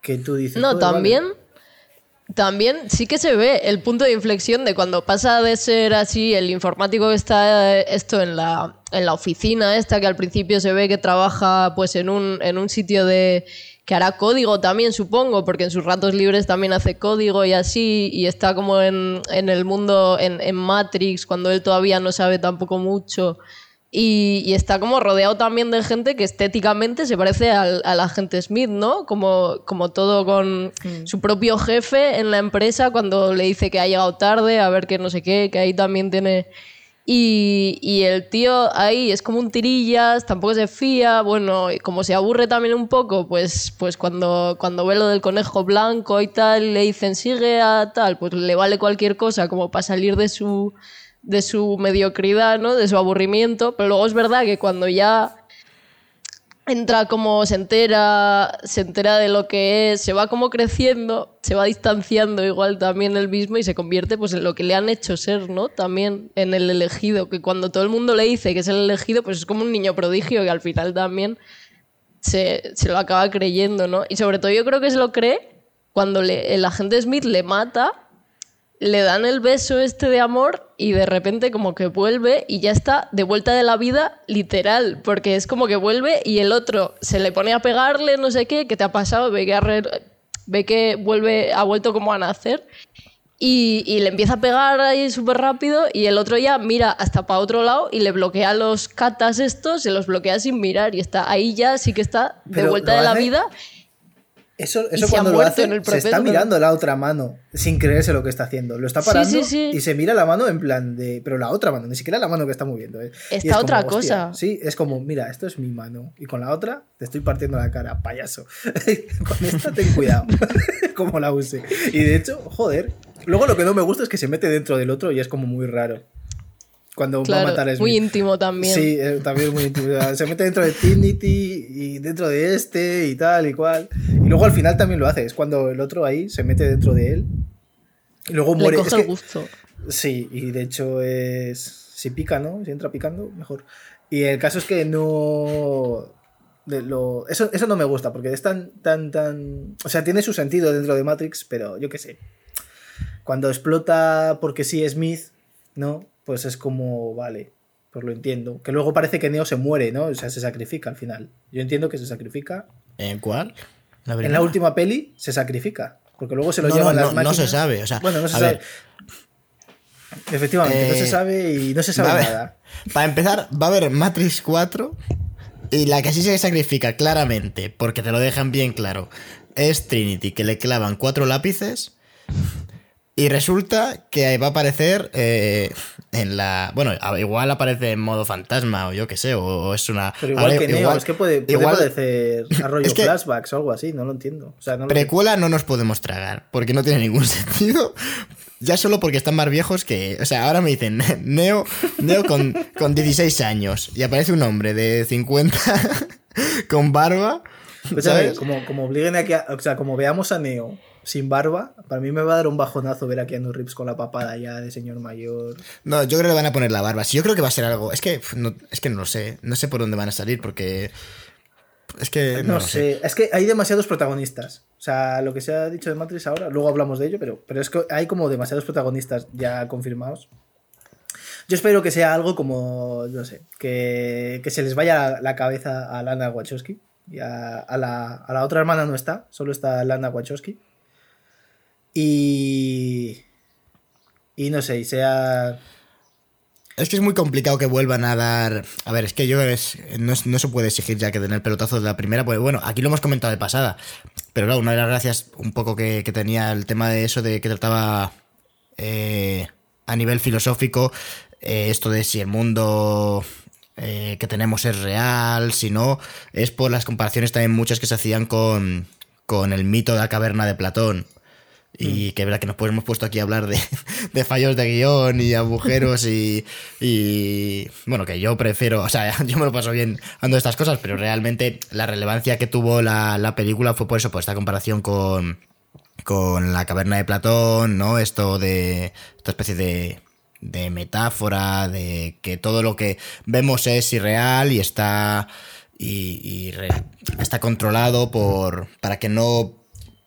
que tú dices... No, "Joder, vale". También. Sí que se ve el punto de inflexión de cuando pasa de ser así el informático que está eh, esto en la, en la oficina esta que al principio se ve que trabaja pues en un, en un sitio de que hará código también, supongo, porque en sus ratos libres también hace código y así, y está como en, en el mundo, en, en Matrix, cuando él todavía no sabe tampoco mucho. Y, y está como rodeado también de gente que estéticamente se parece al, al agente Smith, ¿no? Como, como todo con su propio jefe en la empresa cuando le dice que ha llegado tarde, a ver que no sé qué, que ahí también tiene... Y, y el tío ahí es como un tirillas, tampoco se fía, bueno, como se aburre también un poco, pues, pues cuando, cuando ve lo del conejo blanco y tal, le dicen sigue a tal, pues le vale cualquier cosa como para salir de su, de su mediocridad, ¿no? De su aburrimiento, pero luego es verdad que cuando ya entra como se entera, se entera de lo que es, se va como creciendo, se va distanciando igual también el mismo y se convierte pues en lo que le han hecho ser, ¿no? También en el elegido, que cuando todo el mundo le dice que es el elegido, pues es como un niño prodigio que al final también se, se lo acaba creyendo, ¿no? Y sobre todo yo creo que se lo cree cuando el agente Smith le mata le dan el beso este de amor y de repente como que vuelve y ya está de vuelta de la vida literal, porque es como que vuelve y el otro se le pone a pegarle, no sé qué, ¿qué te ha pasado? Ve que, ve que vuelve, ha vuelto como a nacer y, y le empieza a pegar ahí súper rápido y el otro ya mira hasta para otro lado y le bloquea los catas estos, se los bloquea sin mirar y está ahí ya sí que está de Pero vuelta de la vida. Eso, eso cuando lo hace, en se está mirando la otra mano sin creerse lo que está haciendo. Lo está Sí, parando sí, sí. y se mira la mano en plan de. Pero la otra mano, ni siquiera la mano que está moviendo. ¿eh? Está es como, otra hostia, cosa. Sí, es como, mira, esto es mi mano. Y con la otra te estoy partiendo la cara, payaso. con esta ten cuidado. como la use. Y de hecho, joder. Luego lo que no me gusta es que se mete dentro del otro y es como muy raro. Cuando va a Claro, matar a Smith. muy íntimo también. Sí, eh, también muy íntimo. Se mete dentro de Trinity y dentro de este y tal y cual. Y luego al final también lo hace. Es cuando el otro ahí se mete dentro de él. Y luego Le muere. coge Es el que- gusto. sí, y de hecho es. Si pica, ¿no? Si entra picando, mejor. Y el caso es que no. de lo- eso, eso no me gusta, porque es tan, tan, tan. O sea, tiene su sentido dentro de Matrix, pero yo qué sé. Cuando explota porque sí Smith, ¿no? Pues es como, vale, pues lo entiendo. Que luego parece que Neo se muere, ¿no? O sea, se sacrifica al final. Yo entiendo que se sacrifica. ¿En cuál? En primera? la última peli se sacrifica. Porque luego se lo No, llevan no, las no, no máquinas. se sabe, o sea, bueno, no se sabe. ver. Efectivamente, no Eh, se sabe y no se sabe haber- nada. Para empezar, va a haber Matrix 4 y la que sí se sacrifica claramente, porque te lo dejan bien claro, es Trinity, que le clavan cuatro lápices y resulta que va a aparecer eh, en la... Bueno, igual aparece en modo fantasma o yo qué sé, o, o es una... Pero igual que Neo, igual- es que puede, puede igual- parecer a rollo es que- flashbacks o algo así, no lo entiendo. O sea, no lo sé. Precuela no nos podemos tragar, porque no tiene ningún sentido. Ya solo porque están más viejos que. O sea, ahora me dicen Neo, Neo con, con 16 años y aparece un hombre de 50 con barba. Pues, ¿sabes? Como, como obliguen a- o sea, como veamos a Neo sin barba, para mí me va a dar un bajonazo ver a Keanu Reeves con la papada ya de señor mayor. No, yo creo que le van a poner la barba. Sí, yo creo que va a ser algo. Es que no, es que no lo sé. No sé por dónde van a salir porque. Es que. No, sé. sé, es que hay demasiados protagonistas. O sea, lo que se ha dicho de Matrix ahora, luego hablamos de ello, pero, pero es que hay como demasiados protagonistas ya confirmados. Yo espero que sea algo como, no sé, que, que se les vaya la, la cabeza a Lana Wachowski. Y a, a la, a la otra hermana no está, solo está Lana Wachowski. Y. Y no sé, y sea. Es que es muy complicado que vuelvan a dar. A ver, es que yo es, no, no se puede exigir ya que den el pelotazo de la primera, pues bueno, aquí lo hemos comentado de pasada. Pero claro, una de las gracias un poco que, que tenía el tema de eso de que trataba eh, a nivel filosófico, eh, esto de si el mundo eh, que tenemos es real, si no, es por las comparaciones también muchas que se hacían con, con el mito de la caverna de Platón. Y que verdad que nos hemos puesto aquí a hablar de, de fallos de guion y agujeros y, y. Bueno, que yo prefiero. O sea, yo me lo paso bien de estas cosas, pero realmente la relevancia que tuvo la, la película fue por eso, por esta comparación con, con la caverna de Platón, ¿no? Esto de. Esta especie de, de metáfora, de que todo lo que vemos es irreal y está. Y, y re- está controlado por. para que no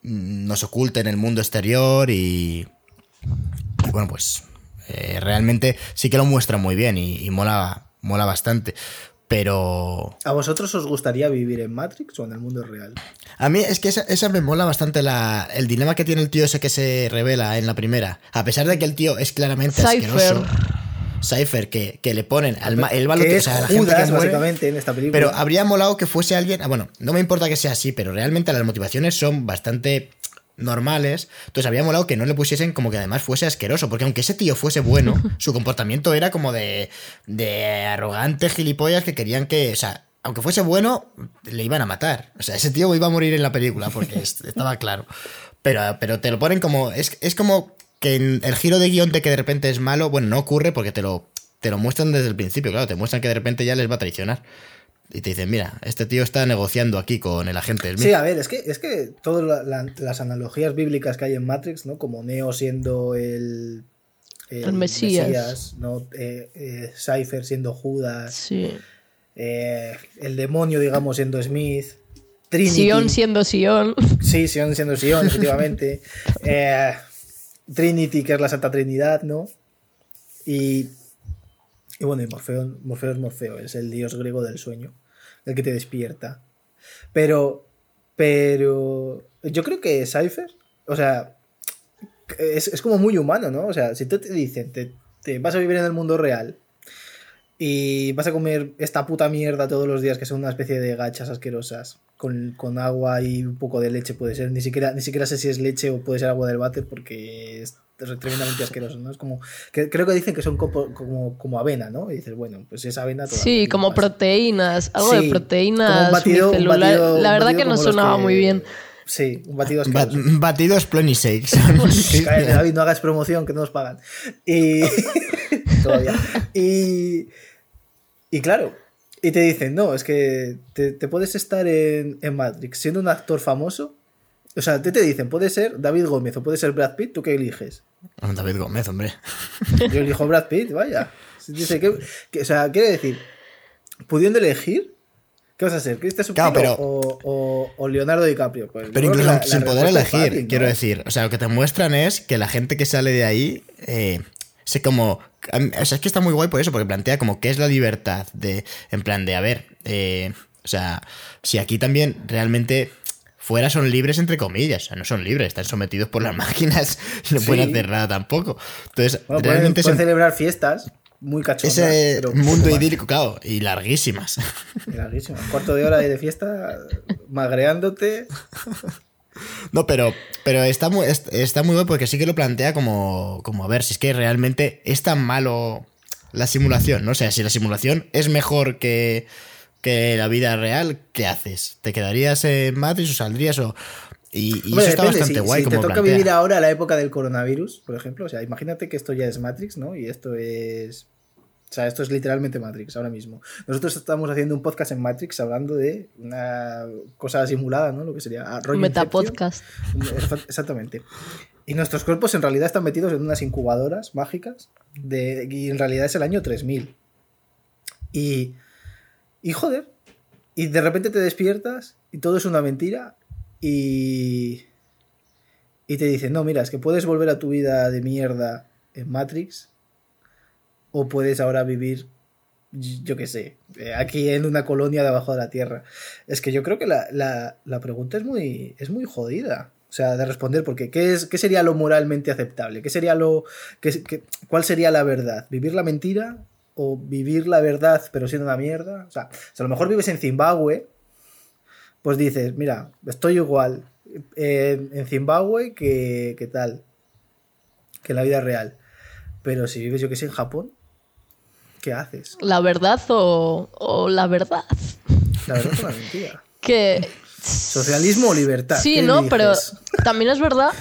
nos oculte en el mundo exterior y, y bueno, pues eh, realmente sí que lo muestra muy bien y, y mola, mola bastante. Pero ¿A vosotros os gustaría vivir en Matrix o en el mundo real? a mí es que esa, esa me mola bastante la, el dilema que tiene el tío ese que se revela en la primera. A pesar de que el tío es claramente Cypher. asqueroso. Cypher, que, que le ponen al ma- el malo que o es sea, la gente Judas, que muere. básicamente, en esta película. Pero habría molado que fuese alguien. ah, Bueno, no me importa que sea así, pero realmente las motivaciones son bastante normales. Entonces habría molado que no le pusiesen como que además fuese asqueroso. Porque aunque ese tío fuese bueno, su comportamiento era como de, de arrogante gilipollas que querían que. O sea, aunque fuese bueno, le iban a matar. O sea, ese tío iba a morir en la película porque es- estaba claro. Pero, pero te lo ponen como. Es, es como que en el giro de guion de que de repente es malo, bueno, no ocurre porque te lo, te lo muestran desde el principio, claro, te muestran que de repente ya les va a traicionar. Y te dicen, mira, este tío está negociando aquí con el agente Smith. Sí, a ver, es que, es que todas la- la- las analogías bíblicas que hay en Matrix, ¿no? Como Neo siendo el. El Mesías. ¿no? Eh, eh, Cypher siendo Judas. Sí. eh, el demonio, digamos, siendo Smith. Trinity. Sion siendo Sion. Sí, Sion siendo Sion, efectivamente. Eh, Trinity, que es la Santa Trinidad, ¿no? Y, y bueno, y Morfeo, Morfeo es Morfeo, es el dios griego del sueño, el que te despierta. Pero, pero yo creo que Cypher, o sea, es, es como muy humano, ¿no? O sea, si tú te dicen, te, te vas a vivir en el mundo real y vas a comer esta puta mierda todos los días, que son una especie de gachas asquerosas, con, con agua y un poco de leche puede ser, ni siquiera, ni siquiera sé si es leche o puede ser agua del váter porque es tremendamente asqueroso, ¿no? Es como, que, creo que dicen que son como, como, como avena, ¿no? Y dices, bueno, pues es avena Sí, como más. proteínas. Algo Sí, de proteínas como un batido- un batido- La un verdad batido que no sonaba que- muy bien. Sí, un batido Ba- asqueroso. batidos Plony Shakes. Sí, Cállate, David, no hagas promoción que no nos pagan. Y. Todavía. Y. Y claro. Y te dicen, no, es que te, te puedes estar en, en Matrix siendo un actor famoso. O sea, te, te dicen, puede ser David Gómez o puede ser Brad Pitt, ¿tú qué eliges? David Gómez, hombre. Yo elijo Brad Pitt, vaya. Dice que, que- o sea, quiere decir, pudiendo elegir, ¿qué vas a hacer? ¿Cristian Claro, pero- o, o, o Leonardo DiCaprio? Pues Pero incluso la- la sin poder elegir, fácil, ¿no? quiero decir. O sea, lo que te muestran es que la gente que sale de ahí. Eh, sé como. O sea, es que está muy guay por eso, porque plantea como qué es la libertad. De. En plan de, a ver. eh, o sea, si aquí también realmente. Fuera son libres entre comillas, o sea, no son libres, están sometidos por las máquinas y no Sí. pueden hacer nada tampoco. Entonces, Bueno, realmente pueden ese, celebrar fiestas muy cachondas. ese pero mundo idílico, claro, y larguísimas. Larguísimo. Un cuarto de hora de fiesta, magreándote. No, pero, pero está muy, est- está muy bueno porque sí que lo plantea como, como, a ver, si es que realmente es tan malo la simulación, ¿no? O sea, si la simulación es mejor que, que la vida real, ¿qué haces? ¿Te quedarías en Matrix o saldrías o...? Y, y Hombre, eso está depende, bastante si, guay si como te toca plantea. vivir ahora la época del coronavirus, por ejemplo, o sea, imagínate que esto ya es Matrix, ¿no? Y esto es... O sea, esto es literalmente Matrix ahora mismo. Nosotros estamos haciendo un podcast en Matrix hablando de una cosa simulada, ¿no? Lo que sería rollo Inception. Metapodcast. Exactamente. Y nuestros cuerpos en realidad están metidos en unas incubadoras mágicas de, y en realidad es el año 3000. Y, y joder, y de repente te despiertas y todo es una mentira y, y te dicen, no, mira, es que puedes volver a tu vida de mierda en Matrix o puedes ahora vivir, yo qué sé, eh, aquí en una colonia debajo de la tierra. Es que yo creo que la, la, la pregunta es muy, es muy jodida. O sea, de responder, porque ¿qué, es, ¿qué sería lo moralmente aceptable? ¿Qué sería lo, qué, qué, ¿Cuál sería la verdad? ¿Vivir la mentira o vivir la verdad pero siendo una mierda? O sea, si a lo mejor vives en Zimbabue, pues dices, mira, estoy igual en, Zimbabue que, que tal, que en la vida real. Pero si vives, yo que sé, en Japón, ¿qué haces? ¿La verdad o, o la verdad? La verdad es una mentira. Que ¿Socialismo o libertad? Sí, ¿Qué no, eliges? pero también es verdad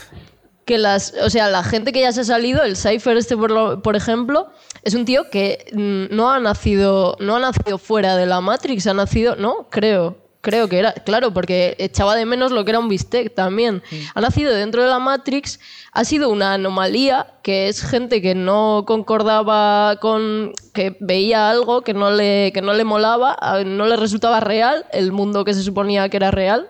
que las, o sea, la gente que ya se ha salido, el Cypher este por, lo- por ejemplo, es un tío que mm, no ha nacido, no ha nacido fuera de la Matrix, ha nacido, no, creo, creo que era, claro, porque echaba de menos lo que era un bistec también. Ha nacido dentro de la Matrix, ha sido una anomalía, que es gente que no concordaba con, que veía algo que no le, que no le molaba, no le resultaba real, el mundo que se suponía que era real.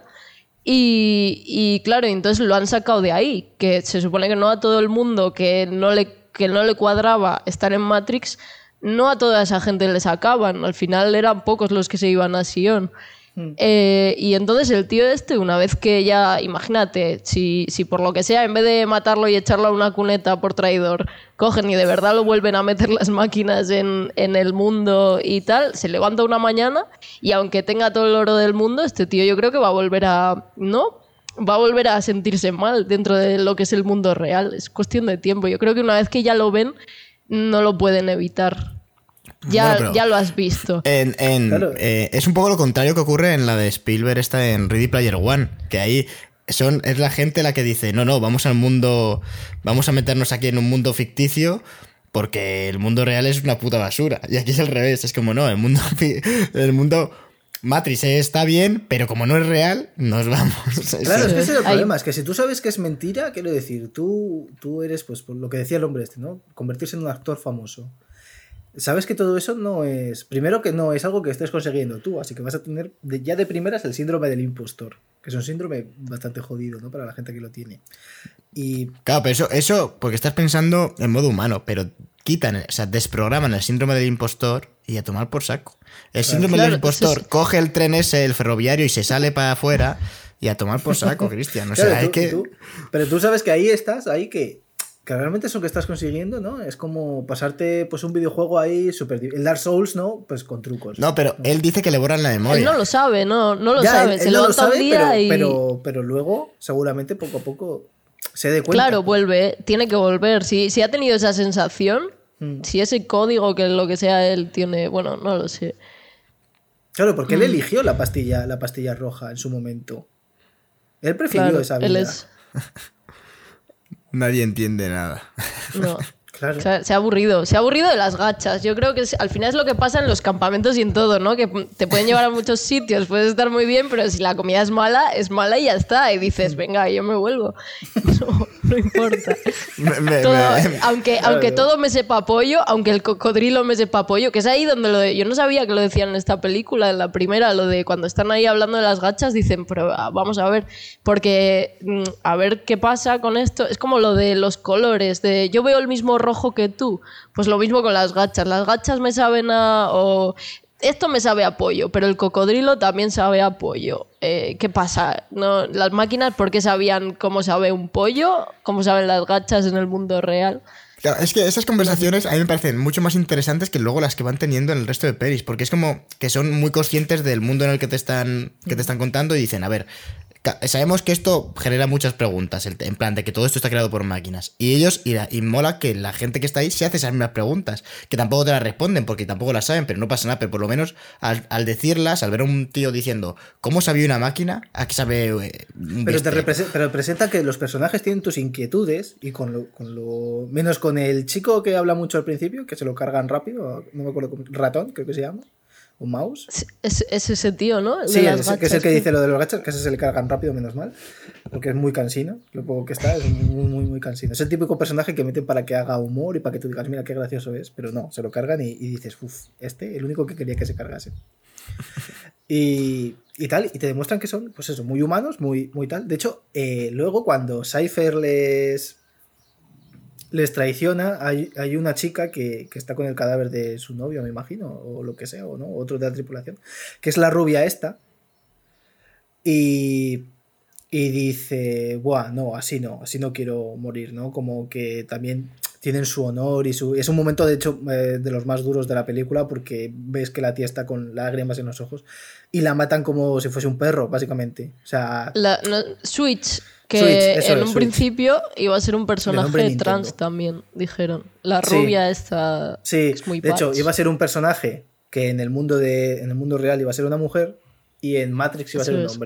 Y, y claro, entonces lo han sacado de ahí, que se supone que no a todo el mundo que no le, que no le cuadraba estar en Matrix no a toda esa gente les acaban. Al final eran pocos los que se iban a Sion. Hmm. Eh, y entonces el tío este, una vez que ya, imagínate, si, si por lo que sea, en vez de matarlo y echarlo a una cuneta por traidor, cogen y de verdad lo vuelven a meter las máquinas en, en el mundo y tal, se levanta una mañana y aunque tenga todo el oro del mundo, este tío yo creo que va a volver a, ¿no? Va a volver a sentirse mal dentro de lo que es el mundo real. Es cuestión de tiempo. Yo creo que una vez que ya lo ven, no lo pueden evitar. Ya, Bueno, ya lo has visto. En, en- Claro. eh, es un poco lo contrario que ocurre en la de Spielberg, esta en Ready Player One, que ahí son, es la gente la que dice, no, no, vamos al mundo, vamos a meternos aquí en un mundo ficticio porque el mundo real es una puta basura. Y aquí es al revés, es como, no, el mundo, fi- el mundo Matrix está bien, pero como no es real, nos vamos. Claro, es que ese es el problema, es que si tú sabes que es mentira, quiero decir, tú, tú eres, pues, por lo que decía el hombre este, ¿no? Convertirse en un actor famoso. Sabes que todo eso no es. Primero que no es algo que estés consiguiendo tú, así que vas a tener de- ya de primeras el síndrome del impostor, que es un síndrome bastante jodido, ¿no? Para la gente que lo tiene. Y Claro, pero eso, eso, porque estás pensando en modo humano, pero quitan, o sea, desprograman el síndrome del impostor y a tomar por saco. El síndrome Claro, del impostor es- coge el tren ese, el ferroviario, y se sale para afuera y a tomar por saco, Cristian. O sea, Claro, es tú- que. tú- pero tú sabes que ahí estás, ahí que, que realmente eso que estás consiguiendo, ¿no? Es como pasarte pues un videojuego ahí súper... El Dark Souls, ¿no? Pues con trucos. No, pero él dice que le borran la memoria. Él no lo sabe, no, no lo Ya, sabe. él- Se él no lo sabe, día pero, y. pero, pero luego, seguramente, poco a poco se dé cuenta. Claro, vuelve, tiene que volver. Si, si ha tenido esa sensación, Mm. si ese código que lo que sea él tiene, bueno, no lo sé. Claro, porque Mm. él eligió la pastilla, la pastilla roja en su momento. Él prefirió Claro, esa vida. él es. Nadie entiende nada. No. Claro. Se ha, se ha aburrido, se ha aburrido de las gachas. Yo creo que es- al final es lo que pasa en los campamentos y en todo, ¿no? Que te pueden llevar a muchos sitios, puedes estar muy bien, pero si la comida es mala, es mala y ya está. Y dices, venga, yo me vuelvo. No, no importa. Me- me- Todo- me- aunque, aunque todo me sepa pollo, aunque el cocodrilo me sepa pollo, que es ahí donde lo de- yo no sabía que lo decían en esta película, en la primera, lo de cuando están ahí hablando de las gachas, dicen, pero ah, vamos a ver, porque mm, a ver qué pasa con esto. Es como lo de los colores, de yo veo el mismo rojo que tú, pues lo mismo con las gachas. Las gachas me saben a... o esto me sabe a pollo, pero el cocodrilo también sabe a pollo. Eh, ¿Qué pasa? ¿No? ¿Las máquinas por qué sabían cómo sabe un pollo? ¿Cómo saben las gachas en el mundo real? Claro, es que esas conversaciones a mí me parecen mucho más interesantes que luego las que van teniendo en el resto de pelis, porque es como que son muy conscientes del mundo en el que te están, que te están contando y dicen, a ver, sabemos que esto genera muchas preguntas, el- en plan de que todo esto está creado por máquinas. Y ellos, y, la- y mola que la gente que está ahí se hace esas mismas preguntas, que tampoco te las responden porque tampoco las saben, pero no pasa nada, pero por lo menos al, al decirlas, al ver a un tío diciendo, ¿cómo sabía una máquina? ¿A qué sabe eh, un Pero te bistec?". represe- pero presenta que los personajes tienen tus inquietudes y con lo, con lo menos con el chico que habla mucho al principio, que se lo cargan rápido, no me acuerdo ratón, creo que se llama, o mouse. Es, es- es ese tío, ¿no? El Sí, es, que es el que dice lo de los gachas, que ese se le cargan rápido, menos mal, porque es muy cansino, lo poco que está, es muy, muy, muy cansino. Es el típico personaje que meten para que haga humor y para que tú digas, mira qué gracioso es, pero no, se lo cargan y, y dices, uff, este, el único que quería que se cargase. Y, y tal, y te demuestran que son, pues eso, muy humanos, muy, muy tal. De hecho, eh, luego cuando Cypher les, les traiciona, hay, hay una chica que, que está con el cadáver de su novio, me imagino, o lo que sea, o no, otro de la tripulación, que es la rubia esta. Y, y dice, buah, no, así no, así no quiero morir, ¿no? Como que también tienen su honor y su... Es un momento, de hecho, eh, de los más duros de la película porque ves que la tía está con lágrimas en los ojos y la matan como si fuese un perro, básicamente. O sea, La- no, Switch, que Switch, en es, un Switch. principio iba a ser un personaje trans también, dijeron. La Sí. rubia esta Sí, es muy de hecho, iba a ser un personaje que en el mundo de en el mundo real iba a ser una mujer y en Matrix iba a ser Eso un es.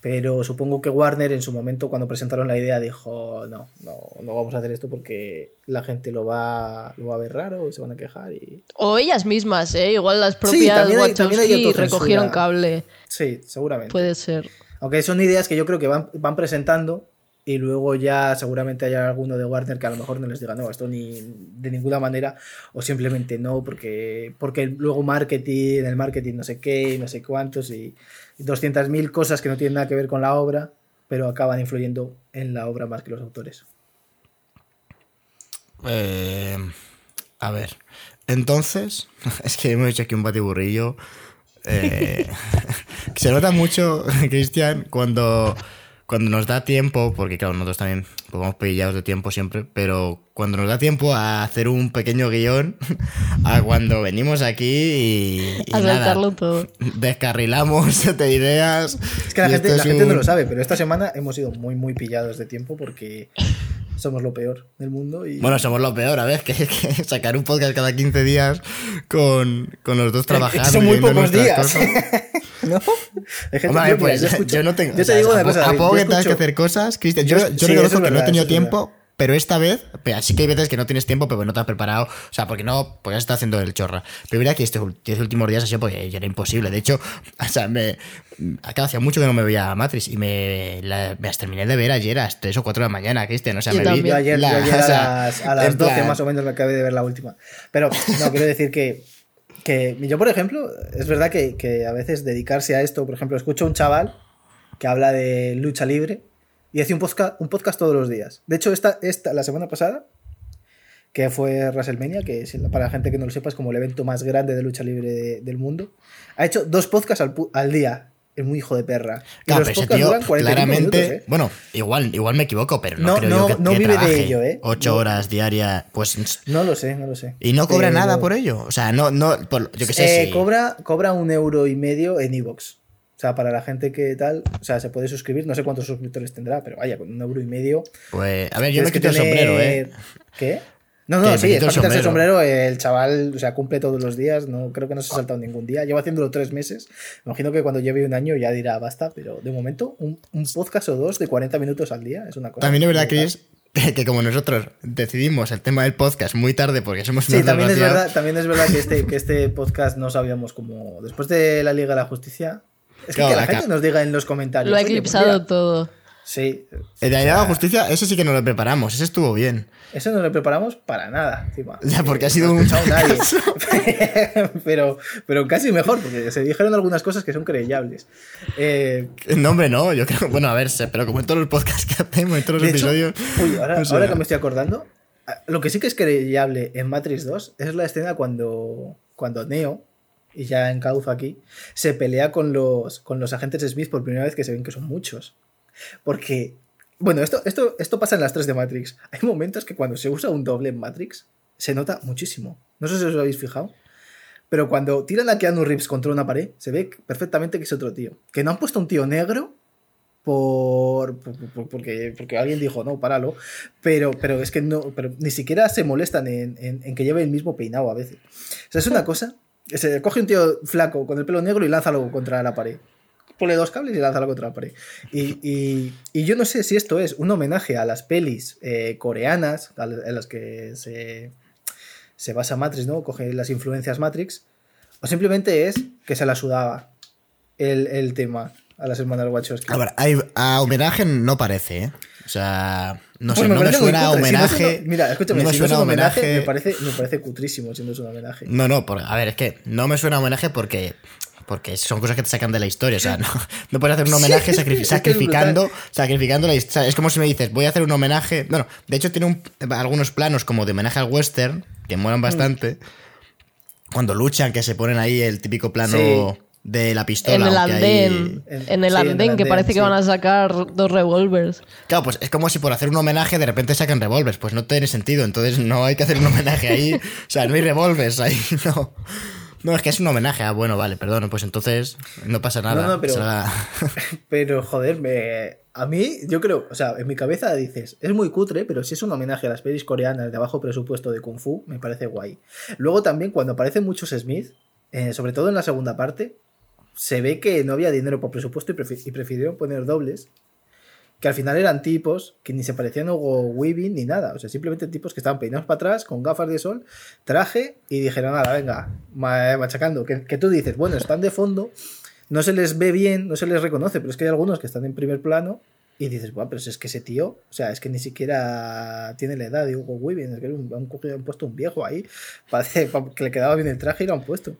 Pero supongo que Warner en su momento cuando presentaron la idea dijo, no, no, no vamos a hacer esto porque la gente lo va, lo va a ver raro y se van a quejar y... O ellas mismas, ¿eh? Igual las propias también hay- también recogieron cable. Sí, seguramente. Puede ser. Aunque son ideas que yo creo que van, van presentando y luego ya seguramente haya alguno de Warner que a lo mejor no les diga no, esto ni de ninguna manera o simplemente no porque, porque luego marketing, el marketing no sé qué, no sé cuántos y 200.000 cosas que no tienen nada que ver con la obra, pero acaban influyendo en la obra más que los autores. Eh, a ver. entonces, es que hemos hecho aquí un batiburrillo. Eh, se nota mucho, Cristian, cuando, cuando nos da tiempo, porque claro, nosotros también pues, vamos pillados de tiempo siempre, pero cuando nos da tiempo a hacer un pequeño guion, a cuando venimos aquí y, y A nada, todo. descarrilamos de ideas. Es que la gente, la gente no lo sabe, pero esta semana hemos sido muy, muy pillados de tiempo porque somos lo peor del mundo. Y... Bueno, somos lo peor, a ver, que, que sacar un podcast cada 15 días con, con los dos trabajando. son muy pocos días. ¿No? Hombre, pues, yo yo, no tengo. Yo te digo una cosa. A poco que tengas que hacer cosas, Cristian. Yo, Yo- yo sí, reconozco es que no he verdad, tenido tiempo, pero esta vez, pero sí que hay veces que no tienes tiempo, pero no te has preparado. O sea, porque no, porque has estado haciendo el chorra. Pero mira que estos últimos días ha sido porque ya era imposible. De hecho, o sea, me. Acá hacía mucho que no me veía a Matrix y me, la- me las terminé de ver ayer a las 3 o 4 de la mañana, Cristian. O sea, Yo me vi. Yo ayer, la- yo ayer o sea, a las, a las en 12 plan- más o menos me acabé de ver la última. Pero no, quiero decir que, que yo, por ejemplo, es verdad que, que a veces dedicarse a esto, por ejemplo, escucho a un chaval que habla de lucha libre y hace un podcast, un podcast todos los días. De hecho, esta, esta, la semana pasada, que fue WrestleMania, que si- para la gente que no lo sepa es como el evento más grande de lucha libre de- del mundo, ha hecho dos podcasts al, al día. Es muy hijo de perra. Y Claro, los pero ese podcasts tío, duran 45 claramente. minutos, ¿eh? Bueno, igual, igual me equivoco, pero no, No, creo no, yo que, no que vive de ello, ¿eh? Ocho horas diarias, pues. No lo sé, no lo sé. Y no cobra Pero- nada por ello. O sea, no, no, por- yo qué sé. Eh, si- cobra, cobra un euro y medio en Evox. O sea, para la gente que tal, o sea, se puede suscribir, no sé cuántos suscriptores tendrá, pero vaya, con un euro y medio. Pues, a ver, yo me quito el sombrero, ¿eh? ¿Qué? No, no, sí, es el para el sombrero. El chaval, o sea, cumple todos los días. No, creo que no se ha saltado ningún día. Lleva haciéndolo tres meses. Me imagino que cuando lleve un año ya dirá basta, pero de momento, un, un podcast o dos de 40 minutos al día es una cosa. También es verdad. Chris, que, como nosotros decidimos el tema del podcast muy tarde porque somos Sí, también es, verdad, también es verdad que este, que este podcast no sabíamos cómo. Después de la Liga de la Justicia. Es que, Claro, que la acá- gente nos diga en los comentarios. Lo ha "Oye, pues eclipsado mira". todo. Sí. El de la Liga de la Justicia, eso sí que no lo preparamos, ese estuvo bien. Eso no lo preparamos para nada. encima. Ya, porque ha Eh, sido no un nadie. pero, pero casi mejor, porque se dijeron algunas cosas que son creyables. Eh, No, hombre, no, yo creo, bueno, a ver, pero como en todos los podcasts que hacemos, en todos los hecho, episodios. uy, ahora, o sea, ahora que me estoy acordando, lo que sí que es creyable en Matrix 2 es la escena cuando, cuando Neo, y ya encauzo aquí, se pelea con los, con los agentes Smith por primera vez que se ven que son muchos. Porque, bueno, esto, esto, esto pasa en las tres de Matrix. Hay momentos que cuando se usa un doble en Matrix, se nota muchísimo. No sé si os lo habéis fijado. Pero cuando tiran a Keanu Reeves contra una pared, se ve perfectamente que es otro tío. Que no han puesto un tío negro por, por- por- porque, porque alguien dijo, no, páralo. Pero, pero es que no, pero ni siquiera se molestan en, en- en que lleve el mismo peinado a veces. O sea, es una cosa. Se coge un tío flaco con el pelo negro y lánzalo contra la pared. Pone dos cables y lánzalo contra la pared. Y, y- yo no sé si esto es un homenaje a las pelis eh, coreanas, en las que se, se basa Matrix, ¿no? Coge las influencias Matrix. O simplemente es que se la sudaba el, el tema a las hermanas Wachowski. A ver, a homenaje no parece, ¿eh? O sea, no sé, no me muy suena. Si no homenaje. mira, escúchame, no me si no es suena un homenaje, homenaje. me parece, me parece cutrísimo siendo un homenaje. No, no, por- a ver, es que no me suena homenaje porque, porque son cosas que te sacan de la historia. O sea, no, no puedes hacer un homenaje Sí, es sacrificando, sacrificando la historia. Es como si me dices, voy a hacer un homenaje. Bueno, de hecho, tiene un- algunos planos como de homenaje al western que Mm. molan bastante. Cuando luchan, que se ponen ahí el típico plano Sí. De la pistola. En el hay- andén. En- el sí, en el andén, que andén, parece sí. que van a sacar dos revólveres. Claro, pues es como si por hacer un homenaje de repente sacan revólveres. Pues no tiene sentido. Entonces no hay que hacer un homenaje ahí. O sea, no hay revólveres ahí. No. No, es que es un homenaje. Ah, bueno, vale, perdón. Pues entonces no pasa nada. No, no, pero- Será- Pero, joder, me... a mí, yo creo, o sea, en mi cabeza dices, es muy cutre, pero si es un homenaje a las pelis coreanas de bajo presupuesto de Kung Fu, me parece guay. Luego también, cuando aparecen muchos Smith, eh, sobre todo en la segunda parte, se ve que no había dinero por presupuesto y, prefi- prefirieron poner dobles, que al final eran tipos que ni se parecían a Hugo Weaving ni nada, o sea, simplemente tipos que estaban peinados para atrás, con gafas de sol, traje, y dijeron, nada, venga, ma- machacando, que, tú dices, bueno, están de fondo, no se les ve bien, no se les reconoce, pero es que hay algunos que están en primer plano y dices, bueno, pero es que ese tío, o sea, es que ni siquiera tiene la edad de Hugo Weaving, es que han, han puesto un viejo ahí, que le quedaba bien el traje y lo han puesto.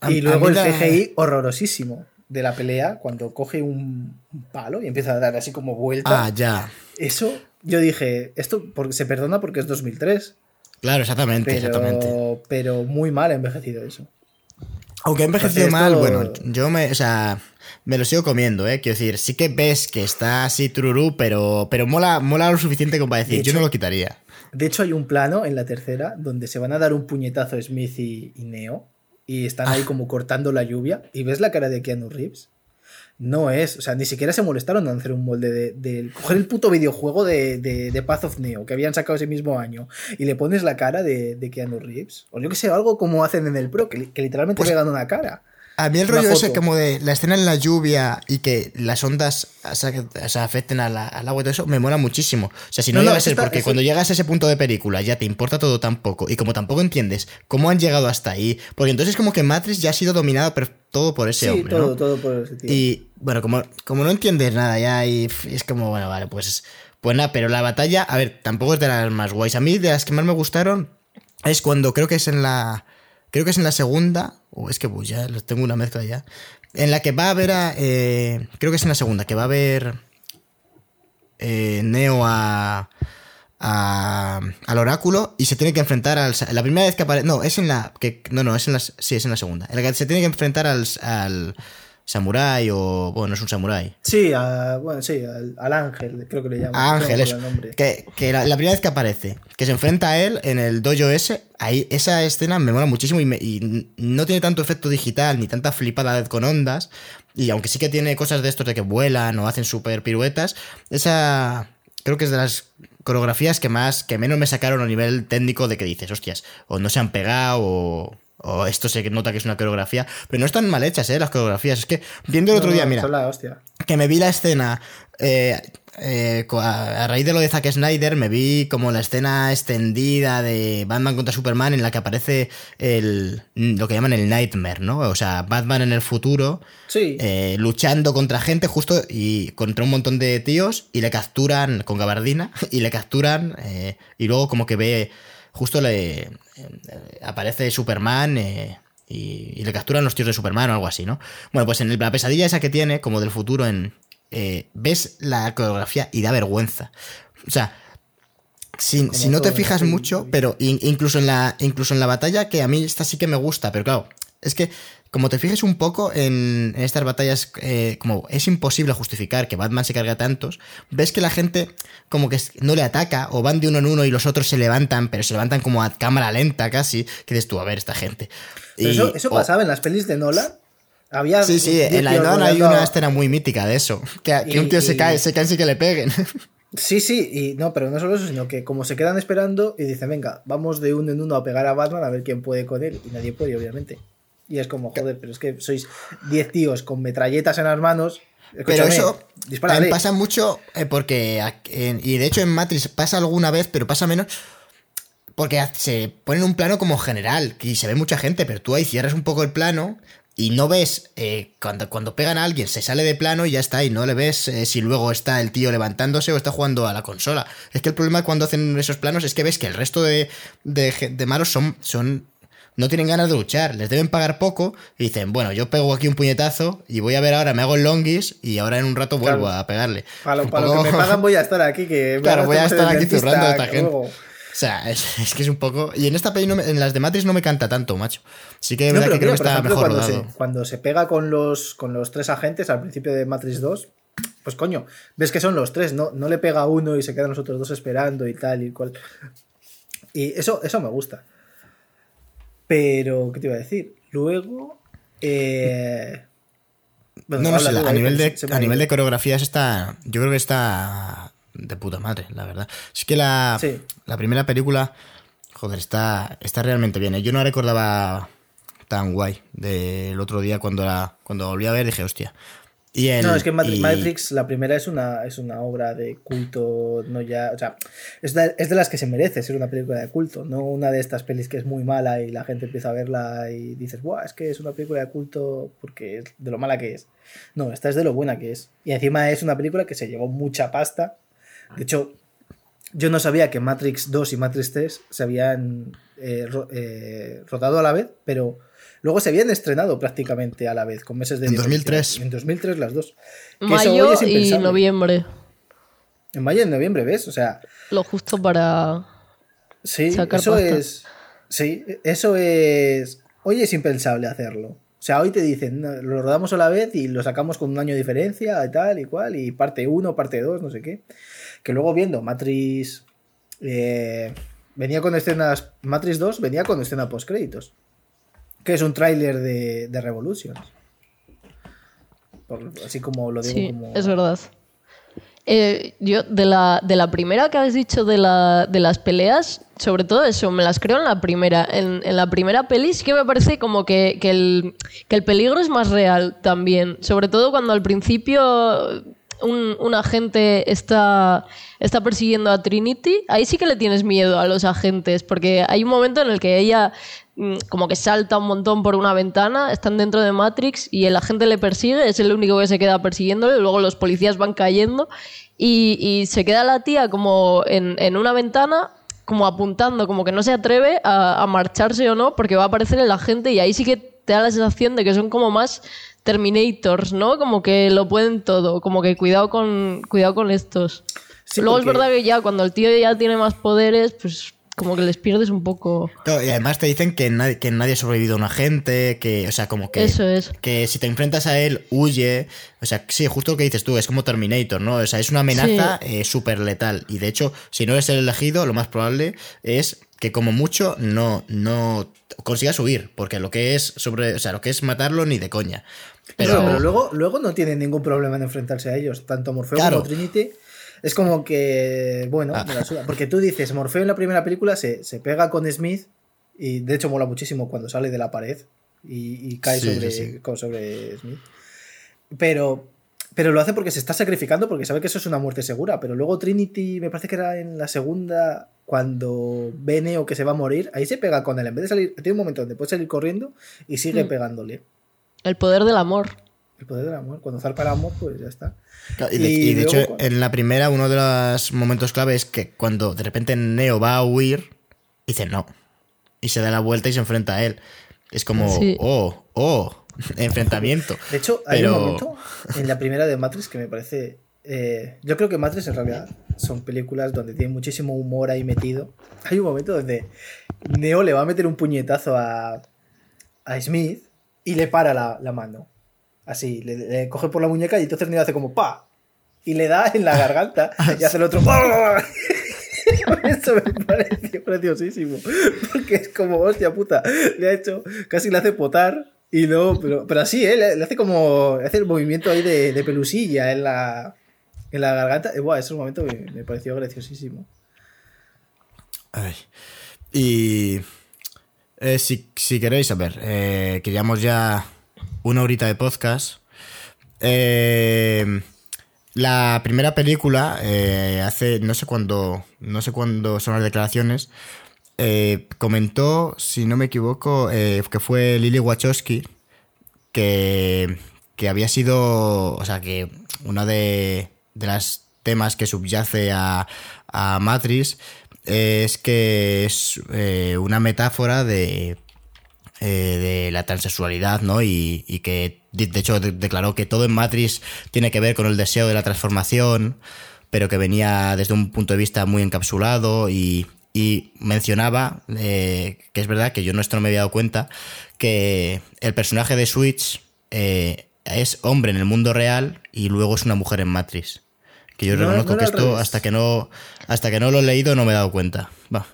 A- Y luego el la- CGI horrorosísimo de la pelea, cuando coge un, palo y empieza a dar así como vuelta. Ah, ya. Eso, yo dije, esto porque se perdona porque es 2003. Claro, exactamente, exactamente. Pero, pero muy mal ha envejecido eso. Aunque ha envejecido mal, bueno, yo me, o sea, me lo sigo comiendo, ¿eh? Quiero decir, sí que ves que está así trurú, pero, pero mola, mola lo suficiente como para decir, De yo no lo quitaría. De hecho, hay un plano en la tercera donde se van a dar un puñetazo Smith y, y Neo y están Ah. ahí como cortando la lluvia y ves la cara de Keanu Reeves. No es, o sea, ni siquiera se molestaron en hacer un molde de, de- coger el puto videojuego de, de, Path of Neo que habían sacado ese mismo año y le pones la cara de, de Keanu Reeves. O yo que sé, algo como hacen en el Pro, que, li- que literalmente Pues- pegan una cara. A mí el rollo ese como de la escena en la lluvia y que las ondas o sea, afecten a la- al agua y todo eso, me mola muchísimo. O sea, si no, No, no, a ser porque cuando llegas a ese punto de película ya te importa todo tan poco y como tampoco entiendes cómo han llegado hasta ahí, porque entonces es como que Matrix ya ha sido dominado todo por ese sí, hombre, todo, ¿no? todo por ese tío. Y bueno, como, como no entiendes nada ya y es como, bueno, vale, pues, pues nada, pero la batalla, a ver, tampoco es de las más guays. A mí de las que más me gustaron es cuando creo que es en la... Creo que es en la segunda, o es que pues, ya tengo una mezcla ya, en la que va a ver a... eh, creo que es en la segunda, que va a ver eh, Neo a... a- al oráculo y se tiene que enfrentar al la primera vez que aparece no es en la no no es en la sí es en la segunda en la que se tiene que enfrentar al, al samurái o bueno no es un samurái Sí, a- bueno, sí, al, al ángel, creo que le llaman. a Ángel eso que, que la, la primera vez que aparece que se enfrenta a él en el dojo ese ahí esa escena me mola muchísimo y, me- y no tiene tanto efecto digital ni tanta flipada con ondas y aunque sí que tiene cosas de estos de que vuelan o hacen super piruetas esa creo que es de las coreografías que más que menos me sacaron a nivel técnico de que dices hostias o no se han pegado o o esto se nota que es una coreografía, pero no están mal hechas, ¿eh? Las coreografías. Es que viendo el otro No, día, no, mira, la que me vi la escena eh, eh, a raíz de lo de Zack Snyder me vi como la escena extendida de Batman contra Superman en la que aparece el lo que llaman el Nightmare, ¿no? O sea, Batman en el futuro Sí. eh, luchando contra gente justo y contra un montón de tíos y le capturan con gabardina y le capturan eh, y luego como que ve justo le eh, aparece Superman eh, y, y le capturan los tíos de Superman o algo así, ¿no? Bueno, pues en el- la pesadilla esa que tiene, como del futuro, en eh, ves la coreografía y da vergüenza. O sea, si, no te fijas mucho, pero in- incluso en la incluso en la batalla que a mí esta sí que me gusta, pero claro, es que como te fijes un poco en, en estas batallas, eh, como es imposible justificar que Batman se carga tantos, ves que la gente como que no le ataca o van de uno en uno y los otros se levantan, pero se levantan como a cámara lenta casi, que dices tú, a ver, esta gente. Y- eso, pasaba en las pelis de Nolan. Había Sí, sí, 10 en la tíos Nolan hay una escena muy mítica de eso, que, que Y- un tío se y- cae, se cae sin que le peguen. Sí, sí, y no, pero no solo eso, sino que como se quedan esperando y dicen, venga, vamos de uno en uno a pegar a Batman a ver quién puede con él. Y nadie puede, obviamente. Y es como, joder, pero es que sois 10 tíos con metralletas en las manos. Pero eso dispárale. también pasa mucho eh, porque, y de hecho en Matrix pasa alguna vez, pero pasa menos porque se pone en un plano como general y se ve mucha gente, pero tú ahí cierras un poco el plano y no ves eh, cuando, cuando pegan a alguien, se sale de plano y ya está, y no le ves eh, si luego está el tío levantándose o está jugando a la consola. Es que el problema cuando hacen esos planos es que ves que el resto de, de, de malos son, son no tienen ganas de luchar, les deben pagar poco y dicen, bueno, yo pego aquí un puñetazo y voy a ver ahora, me hago el longis y ahora en un rato vuelvo Claro. a pegarle. Para lo, que me pagan voy a estar aquí, que Claro, voy a estar aquí zurrando a esta gente. luego- O sea, es, es que es un poco... Y en esta peli, no me- en las de Matrix no me canta tanto, macho. Sí que es No, verdad que creo que está ejemplo, mejor cuando rodado. se, cuando se pega con los, con los tres agentes al principio de Matrix 2, pues coño, ves que son los tres, no, no le pega uno y se quedan los otros dos esperando y tal y cual. Y eso, eso me gusta. Pero, ¿qué te iba a decir? Luego. Eh... bueno, No, no sé, a nivel, de, a nivel de coreografías está... Yo creo que está de puta madre, la verdad. Es que la, Sí. la primera película, joder, está, está realmente bien. ¿eh? Yo no recordaba tan guay del otro día cuando la, cuando volví a ver dije, hostia. Y el- No, es que Matri- y- Matrix, la primera es una, es una obra de culto, no ya, o sea, es de, es de las que se merece ser una película de culto, no una de estas pelis que es muy mala y la gente empieza a verla y dices, Buah, es que es una película de culto porque es de lo mala que es. No, esta es de lo buena que es. Y encima es una película que se llevó mucha pasta. De hecho, yo no sabía que Matrix 2 y Matrix 3 se habían eh, ro- eh, rodado a la vez, pero luego se habían estrenado prácticamente a la vez, con meses de En diferencia. 2003. En 2003 las dos. Que eso Mayo hoy es y noviembre. En mayo y en noviembre, ¿ves? O sea, Lo justo para. Sí, sacar eso pasta. es. Sí, eso es. Hoy es impensable hacerlo. O sea, hoy te dicen, "No, lo rodamos a la vez y lo sacamos con un año de diferencia y tal y cual, y parte 1, parte 2, no sé qué. Que luego viendo Matrix. eh, venía con escenas. Matrix 2 venía con escena post créditos. Que es un tráiler de, de Revolutions. Por- así como lo digo Sí, como. es verdad. Eh, yo, de la, de la primera que habéis dicho de, la, de las peleas, sobre todo eso, me las creo en la primera. En, en la primera peli sí que me parece como que, que el, que el peligro es más real también. Sobre todo cuando al principio un, un agente está, está persiguiendo a Trinity, ahí sí que le tienes miedo a los agentes, porque hay un momento en el que ella como que salta un montón por una ventana, están dentro de Matrix y el agente le persigue, es el único que se queda persiguiéndole, luego los policías van cayendo y, y se queda la tía como en, en una ventana como apuntando, como que no se atreve a, a marcharse o no, porque va a aparecer el agente y ahí sí que te da la sensación de que son como más Terminators, ¿no? Como que lo pueden todo, como que cuidado con, cuidado con estos. Sí, Luego es verdad que ya cuando el tío ya tiene más poderes, pues como que les pierdes un poco. Claro, y además te dicen que nadie, que nadie ha sobrevivido a un agente, que, o sea, como que. Eso es. Que si te enfrentas a él, huye. O sea, sí, justo lo que dices tú, es como Terminator, ¿no? O sea, es una amenaza eh, súper letal. Y de hecho, si no eres el elegido, lo más probable es que como mucho no, no consigas huir. Porque lo que es sobre. O sea, lo que es matarlo ni de coña. Pero. Luego, luego no tienen ningún problema en enfrentarse a ellos, tanto Morfeo Claro. como Trinity. Es como que, bueno, Ah. me la suda. porque tú dices, Morfeo en la primera película se, se pega con Smith y de hecho mola muchísimo cuando sale de la pared y, y cae Sí, sobre, sí, sobre Smith. Pero, pero lo hace porque se está sacrificando porque sabe que eso es una muerte segura. Pero luego Trinity, me parece que era en la segunda, cuando ve Neo que se va a morir, ahí se pega con él. En vez de salir, tiene un momento donde puede salir corriendo y sigue Mm. pegándole. El poder del amor. El poder del amor. Cuando zarpa el amor, pues ya está. Claro, Y de, Y y de luego hecho, cuando- en la primera, uno de los momentos clave es que cuando de repente Neo va a huir, dice no. Y se da la vuelta y se enfrenta a él. Es como, Sí. oh, oh, enfrentamiento. De hecho, hay Pero- un momento en la primera de Matrix que me parece. eh, yo creo que Matrix en realidad son películas donde tiene muchísimo humor ahí metido. Hay un momento donde Neo le va a meter un puñetazo a, a Smith y le para la, la mano. Así, le, coge por la muñeca y entonces Neo hace como ¡pa! Y le da en la garganta y hace el otro ¡pa! Eso me pareció preciosísimo. Porque es como, hostia puta, le ha hecho, casi le hace potar. Y luego, pero, pero así, ¿eh? le, hace como, hace el movimiento ahí de, de pelusilla en la, en la garganta. Y, buah, ese momento me, me pareció graciosísimo. Ay. Y eh, si, si queréis, a ver, eh, ya una horita de podcast. Eh, la primera película, eh, hace, no sé cuándo, no sé cuándo son las declaraciones, eh, comentó, si no me equivoco, que fue Lily Wachowski, que, que había sido, o sea, que una de, de las temas que subyace a, a Matrix es que es una metáfora de, eh, de la transexualidad, ¿no? Y, y que, de hecho, de- declaró que todo en Matrix tiene que ver con el deseo de la transformación, pero que venía desde un punto de vista muy encapsulado y, y mencionaba, eh, que es verdad que yo no esto no me había dado cuenta, que el personaje de Switch eh, es hombre en el mundo real y luego es una mujer en Matrix. Que yo No, reconozco no que esto, revés. hasta que no hasta que no lo he leído, no me he dado cuenta. Va.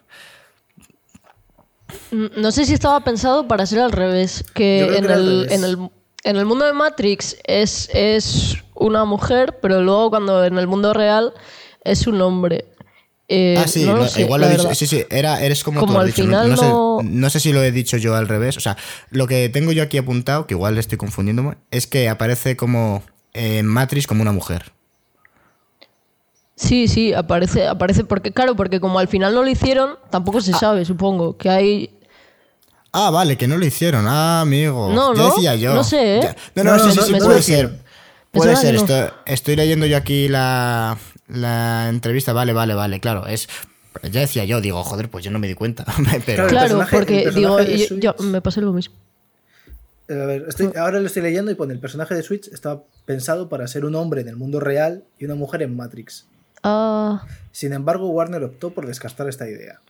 Mm, No sé si estaba pensado para ser al revés, que en el, revés. en, el, en el mundo de Matrix es, es una mujer, pero luego cuando en el mundo real es un hombre. Eh, Ah, sí, no lo no, sé, igual lo he dicho. Sí, sí, era, eres como, Como tú al dicho. final no, no- sé, no sé si lo he dicho yo al revés. O sea, lo que tengo yo aquí apuntado, que igual estoy confundiéndome, es que aparece como en Matrix como una mujer. Sí, sí, aparece, aparece porque, claro, porque como al final no lo hicieron, tampoco se sabe, supongo, que hay... Ah, vale, que no lo hicieron. Ah, amigo. No, Ya ¿no? decía yo. No sé, ¿eh? Ya- No, no, No, sí, no, sí, no, sí, puede ser. Puede ser. Estoy, estoy leyendo yo aquí la, la entrevista. Vale, vale, vale. Claro, es. Ya decía yo, digo, joder, pues yo no me di cuenta. Pero. Claro, porque digo, yo- me pasa lo mismo. Eh, A ver, estoy- ahora lo estoy leyendo y pone el personaje de Switch está pensado para ser un hombre en el mundo real y una mujer en Matrix. Ah, Sin embargo, Warner optó por descartar esta idea.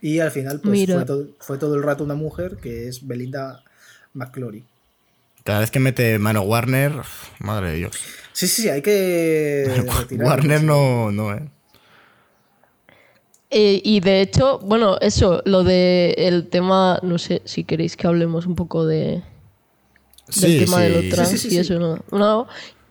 Y al final, pues fue todo, fue todo el rato una mujer que es Belinda McClory. Cada vez que mete mano Warner, madre de Dios. Sí, sí, sí, hay que retirar. Warner no, no, eh. Eh, y de hecho, bueno, eso, lo de el tema, no sé si queréis que hablemos un poco de, del tema de lo trans Sí, sí, sí, y sí. eso, ¿no? No,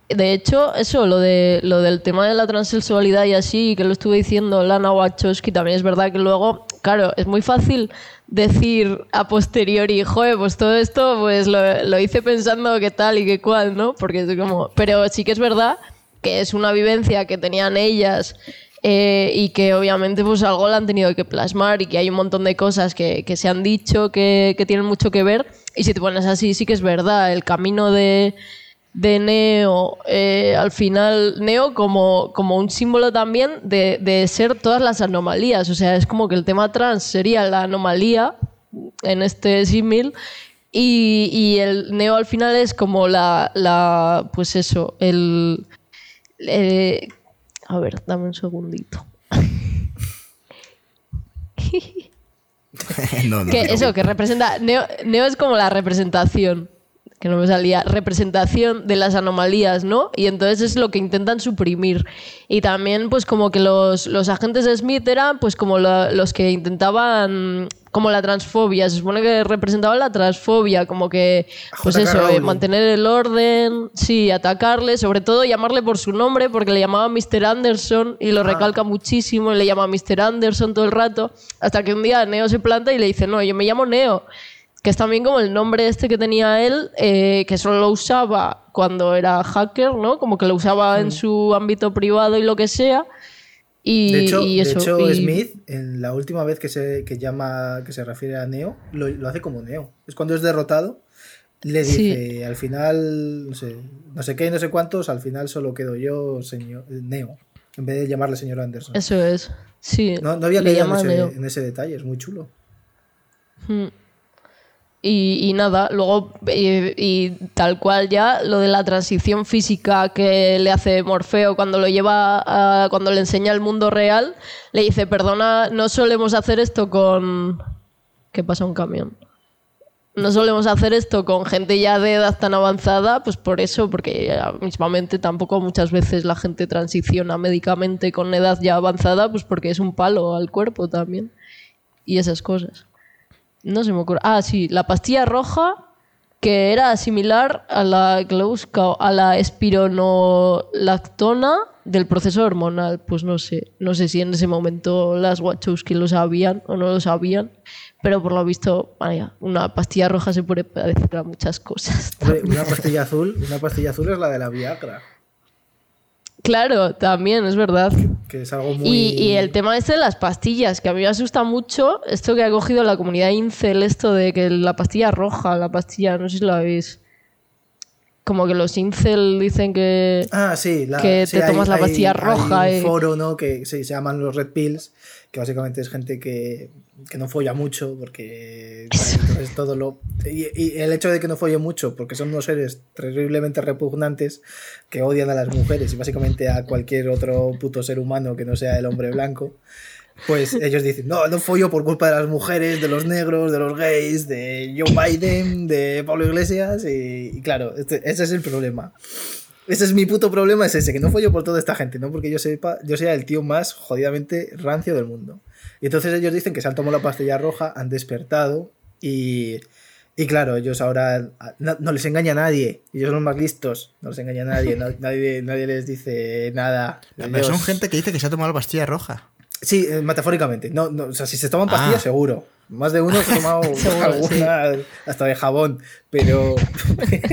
De hecho, eso, lo, de, lo del tema de la transexualidad y así, que lo estuve diciendo Lana Wachowski, también es verdad que luego, claro, es muy fácil decir a posteriori, joder, pues todo esto pues lo, lo hice pensando que tal y que cual, ¿no? Porque es como... Pero sí que es verdad que es una vivencia que tenían ellas eh, y que obviamente pues algo la han tenido que plasmar y que hay un montón de cosas que, que se han dicho que, que tienen mucho que ver y si te pones así sí que es verdad el camino de, de Neo eh, al final Neo como, como un símbolo también de, de ser todas las anomalías o sea es como que el tema trans sería la anomalía en este símil y, y el Neo al final es como la, la pues eso el eh, a ver, dame un segundito. no, no, que no. eso, que representa. Neo, Neo es como la representación. Que no me salía. Representación de las anomalías, ¿no? Y entonces es lo que intentan suprimir. Y también, pues, como que los, los agentes de Smith eran, pues, como la- los que intentaban. Como la transfobia. Se supone que representaban la transfobia. Como que. Pues J.K. eso, eh, mantener el orden. Sí, atacarle. Sobre todo llamarle por su nombre, porque le llamaba Mr. Anderson. Y lo recalca muchísimo. Y le llama Mr. Anderson todo el rato. Hasta que un día Neo se planta y le dice: No, yo me llamo Neo. Que es también como el nombre este que tenía él, eh, que solo lo usaba cuando era hacker, ¿no? Como que lo usaba en su ámbito privado y lo que sea. Y, De hecho, y de eso, hecho y- Smith, en la última vez que se que llama, que se refiere a Neo, lo, lo hace como Neo. Es cuando es derrotado, le Sí. dice, al final, no sé, no sé qué y no sé cuántos, al final solo quedo yo, señor Neo, en vez de llamarle señor Anderson. Eso es. Sí. no, no había le caído en en ese detalle, es muy chulo. Mm. Y, y nada, luego, y, tal cual ya, lo de la transición física que le hace Morfeo cuando lo lleva, a- cuando le enseña el mundo real, le dice, perdona, no solemos hacer esto con... ¿Qué pasa un camión? No solemos hacer esto con gente ya de edad tan avanzada, pues por eso, porque mismamente tampoco muchas veces la gente transiciona médicamente con edad ya avanzada, pues porque es un palo al cuerpo también. Y esas cosas. No se me ocurre. Ah, sí, la pastilla roja que era similar a la que a la espironolactona del proceso hormonal. Pues no sé, no sé si en ese momento las Wachowski lo sabían o no lo sabían, pero por lo visto, vaya, una pastilla roja se puede parecer a muchas cosas. Hombre, una pastilla azul, una pastilla azul es la de la Viagra, Claro, también, es verdad. que es algo muy... Y, y el tema este de las pastillas, que a mí me asusta mucho, esto que ha cogido la comunidad incel, esto de que la pastilla roja, la pastilla, no sé si la veis. Como que los incel dicen que... Ah, sí, la- que sí, te tomas la pastilla roja, Hay un foro, ¿no? Que sí, se llaman los Red Pills, que básicamente es gente que, que no folla mucho, porque entonces todo lo. Y, y el hecho de que no folle mucho, porque son unos seres terriblemente repugnantes que odian a las mujeres y básicamente a cualquier otro puto ser humano que no sea el hombre blanco. Pues ellos dicen, no, no follo por culpa de las mujeres, de los negros, de los gays, de Joe Biden, de Pablo Iglesias, y, y claro, este- ese es el problema. Ese es mi puto problema, es ese, que no follo por toda esta gente, no porque yo sepa, yo sea el tío más jodidamente rancio del mundo. Y entonces ellos dicen que se han tomado la pastilla roja, han despertado y, y claro, ellos ahora no, no les engaña a nadie, ellos son los más listos, no les engaña a nadie, no- nadie, nadie les dice nada. Pero son gente que dice que se ha tomado la pastilla roja. Sí, eh, metafóricamente. No, no, o sea, si se toman pastillas, Ah. seguro. Más de uno se ha tomado Seguro, alguna hasta de jabón. Pero.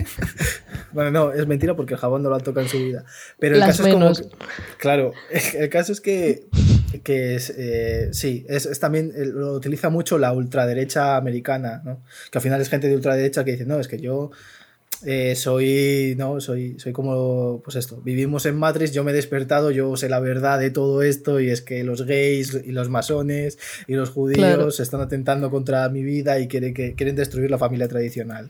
bueno, no, es mentira porque el jabón no lo tocado en su vida. Pero el Las caso es como. que- claro, el caso es que. que es, eh, sí, es, es también. Lo utiliza mucho la ultraderecha americana, ¿no? Que al final es gente de ultraderecha que dice, no, es que yo. Eh, soy, no, soy, soy como, pues esto, vivimos en Matrix, yo me he despertado, yo sé la verdad de todo esto y es que los gays y los masones y los judíos Claro. están atentando contra mi vida y quieren, que, quieren destruir la familia tradicional.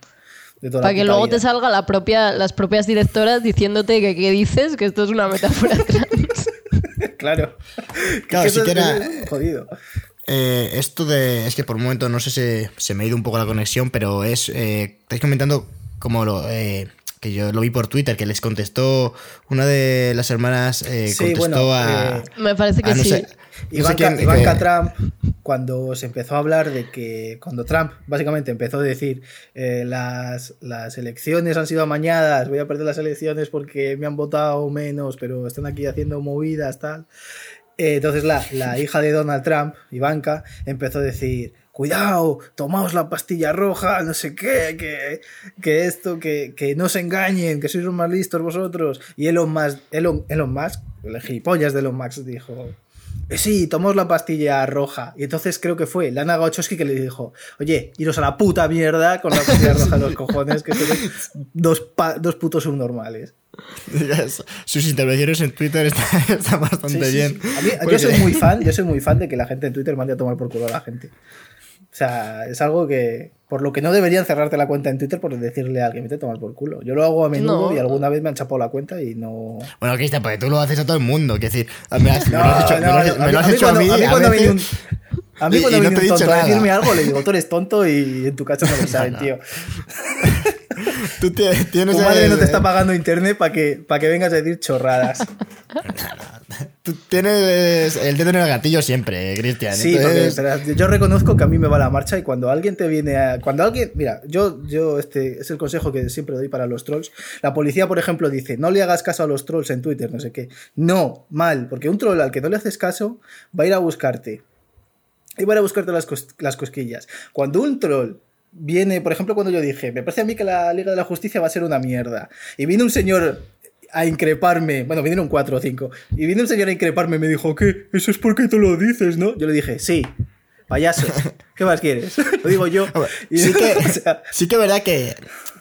de toda la Para que luego vida. te salga la propia, las propias directoras diciéndote que qué dices, que esto es una metáfora trans. Claro. Claro, Que eso sí que es- era- es jodido. eh, esto de. Es que por un momento no sé si se me ha ido un poco la conexión, pero es. Eh, estáis comentando como lo. Eh, que yo lo vi por Twitter, que les contestó una de las hermanas. Eh, Sí, contestó bueno, a. eh, Me parece que no sí. sé- no sé Ivanka, quién- Ivanka que- Trump, cuando se empezó a hablar de que, cuando Trump básicamente empezó a decir eh, las, las elecciones han sido amañadas, voy a perder las elecciones porque me han votado menos, pero están aquí haciendo movidas, tal. Eh, entonces la, la hija de Donald Trump, Ivanka, empezó a decir, cuidado, tomaos la pastilla roja, no sé qué, que, que esto, que, que no se engañen, que sois los más listos vosotros. Y Elon Musk, Elon, Elon Musk, el gilipollas de Elon Musk, dijo, "Eh, sí, tomamos la pastilla roja. Y entonces creo que fue Lana Wachowski que le dijo, oye, iros a la puta mierda con la pastilla roja en los cojones, que sois dos, dos putos subnormales. Sus intervenciones en Twitter están, están bastante Sí, sí, bien. sí. Yo soy muy fan, yo soy muy fan de que la gente en Twitter mande a tomar por culo a la gente. O sea, es algo que. Por lo que no deberían cerrarte la cuenta en Twitter por decirle a alguien, vete a tomar por culo. Yo lo hago a menudo No. y alguna vez me han chapado la cuenta y no. Bueno, Cristian, porque tú lo haces a todo el mundo. Quiero decir, me, has- me No, lo has hecho, me no, lo has- no, me lo has hecho a mí. a mí a cuando veces- viene un, a mí y- cuando y no viene te he un dicho tonto a nada. decirme algo, le digo, tú eres tonto y en tu casa no lo saben, tío. Tú tie- tienes Tu madre el- no te está pagando internet para que, para que vengas a decir chorradas. Tú tienes el dedo en el gatillo siempre, Cristian. Sí, entonces- yo reconozco que a mí me va la marcha y cuando alguien te viene a. Cuando alguien. Mira, yo, yo este es el consejo que siempre doy para los trolls. La policía, por ejemplo, dice: no le hagas caso a los trolls en Twitter, no sé qué. No, mal, porque un troll al que no le haces caso va a ir a buscarte. Y va a ir a buscarte las, cos- las cosquillas. Cuando un troll. Viene, por ejemplo, cuando yo dije, me parece a mí que la Liga de la Justicia va a ser una mierda. Y viene un señor a increparme, bueno, vinieron cuatro o cinco, y vino un señor a increparme y me dijo, ¿qué? Eso es porque tú lo dices, ¿no? Yo le dije, sí, payaso, ¿qué más quieres? Lo digo yo. Y- sí que, o sea, sí que es verdad que,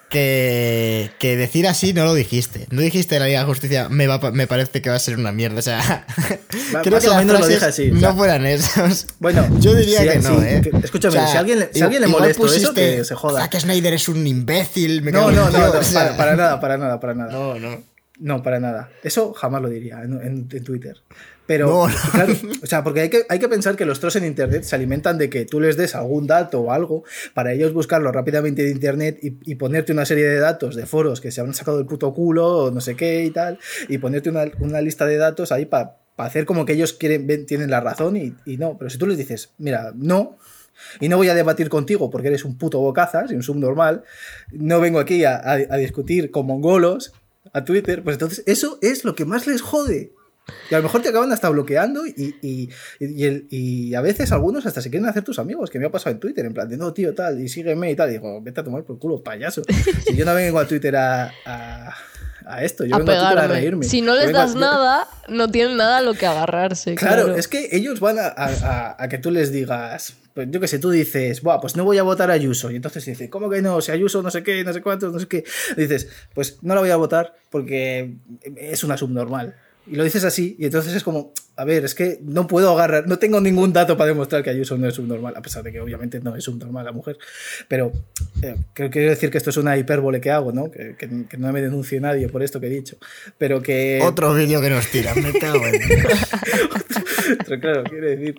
que, que decir así no lo dijiste. No dijiste la Liga de Justicia, me, va, me parece que va a ser una mierda. O sea, Va- creo que o las menos lo dije así, o sea. no fueran esos. Bueno, yo diría sí, que no, sí, ¿eh? que- escúchame, si a alguien le- si alguien le igual molesto eso, que se joda. Zack Snyder es un imbécil. Me no, no, no, Dios", no, o sea, para, para nada, para nada, para nada. No, no. No, para nada. Eso jamás lo diría en, en- en Twitter. Pero, No, no. claro, o sea, porque hay que, hay que pensar que los trolls en Internet se alimentan de que tú les des algún dato o algo para ellos buscarlo rápidamente de Internet y, y ponerte una serie de datos de foros que se han sacado del puto culo o no sé qué y tal, y ponerte una, una lista de datos ahí para hacer como que ellos quieren, ven- tienen la razón y, y no. Pero si tú les dices, mira, no, y no voy a debatir contigo porque eres un puto bocazas y un subnormal. No vengo aquí a, a- a discutir con mongolos a Twitter. Pues entonces eso es lo que más les jode. Y a lo mejor te acaban hasta bloqueando y, y, y, el- y a veces algunos hasta se quieren hacer tus amigos, que me ha pasado en Twitter, en plan de no, tío, tal, y sígueme y tal. Y digo, vete a tomar por culo, payaso. Si yo no vengo a Twitter a, a, a esto, yo a vengo a Twitter a reírme. Si no les das yo- nada, no tienen nada a lo que agarrarse. Claro, Claro, es que ellos van a- a que tú les digas, pues yo que sé, tú dices, Buah, pues no voy a votar a Ayuso. Y entonces dice, ¿cómo que no? Si Ayuso no sé qué, no sé cuántos, no sé qué. Dices, pues no la voy a votar porque es una subnormal. Y lo dices así, y entonces es como, a ver, es que no puedo agarrar, no tengo ningún dato para demostrar que Ayuso no es subnormal, a pesar de que obviamente no es subnormal la mujer. Pero eh, creo- quiero decir que esto es una hipérbole que hago, ¿no? Que, que- que no me denuncie nadie por esto que he dicho. Pero que. Otro vídeo que nos tiran, me cago en Pero claro, quiero decir.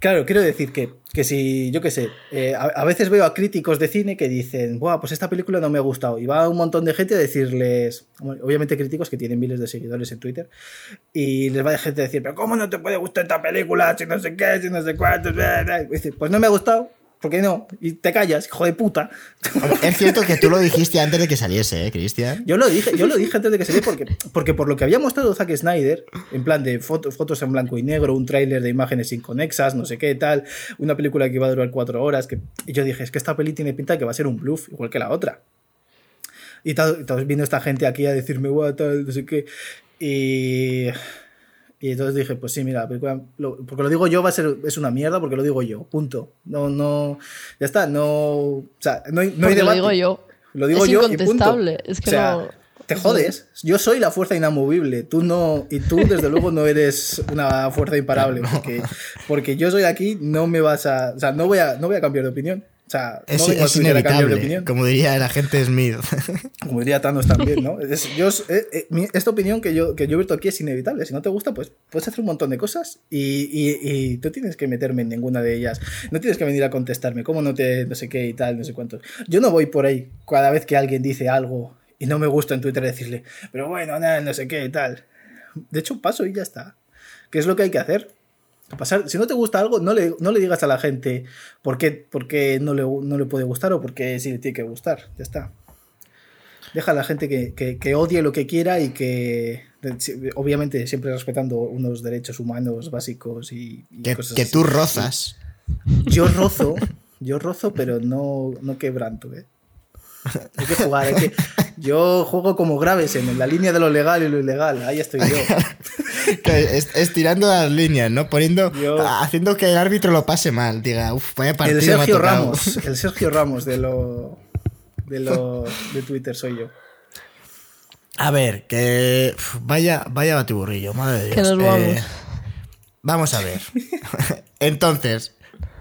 Claro, quiero decir que, que si, yo qué sé, eh, a, veces veo a críticos de cine que dicen, Buah, pues esta película no me ha gustado. Y va un montón de gente a decirles, obviamente críticos que tienen miles de seguidores en Twitter, y les va a gente a decir, pero ¿cómo no te puede gustar esta película? Si no sé qué, si no sé cuántos. bla, bla". Y dice, pues no me ha gustado, ¿por qué no? Y te callas, hijo de puta. Es cierto que tú lo dijiste antes de que saliese, ¿eh, Cristian? Yo lo dije, yo lo dije antes de que saliera porque, porque por lo que había mostrado Zack Snyder, en plan de fotos, fotos en blanco y negro, un tráiler de imágenes inconexas, no sé qué tal, una película que iba a durar cuatro horas, que, y yo dije, es que esta peli tiene pinta de que va a ser un bluff, igual que la otra. Y entonces vino esta gente aquí a decirme, tal, no sé qué. Y, y entonces dije, pues sí, mira, la película, lo- porque lo digo yo, va a ser, es una mierda porque lo digo yo, punto. No, no, ya está, no, o sea, no hay, no hay lo digo yo. Lo digo Es yo y punto. incontestable, es que o sea, no- te jodes. Yo soy la fuerza inamovible. Tú no. Y tú, desde luego, no eres una fuerza imparable. Porque, porque yo soy aquí, no me vas a. O sea, no voy a, no voy a cambiar de opinión. O sea, Es, no de inevitable, opinión. como diría el agente Smith. Como diría Thanos también, ¿no? Es- yo, eh, eh, mi- esta opinión que yo, que yo he visto aquí es inevitable. Si no te gusta, pues puedes hacer un montón de cosas y, y, y tú tienes que meterme en ninguna de ellas. No tienes que venir a contestarme, cómo no te, no sé qué y tal, no sé cuántos. Yo no voy por ahí cada vez que alguien dice algo y no me gusta en Twitter decirle, pero bueno, nada, no sé qué y tal. De hecho, paso y ya está. ¿Qué es lo que hay que hacer? Pasar, si no te gusta algo, no le, no le digas a la gente por qué, por qué no, le, no le puede gustar o por qué sí le tiene que gustar. Ya está. Deja a la gente que, que- que odie lo que quiera y que, obviamente, siempre respetando unos derechos humanos básicos y, y que, cosas que así. tú rozas. Yo rozo, yo rozo, pero no, no quebranto, ¿eh? Hay que jugar, hay que... Yo juego como graves en la línea de lo legal y lo ilegal. Ahí estoy yo. Estirando las líneas, ¿no? Poniendo. Yo- Haciendo que el árbitro lo pase mal. Diga, uff, vaya partido. El Sergio tocado". Ramos, el Sergio Ramos de lo de lo de Twitter soy yo. A ver, que. Vaya, vaya batiburrillo, madre de Dios. Que nos vamos. Eh, vamos a ver. Entonces,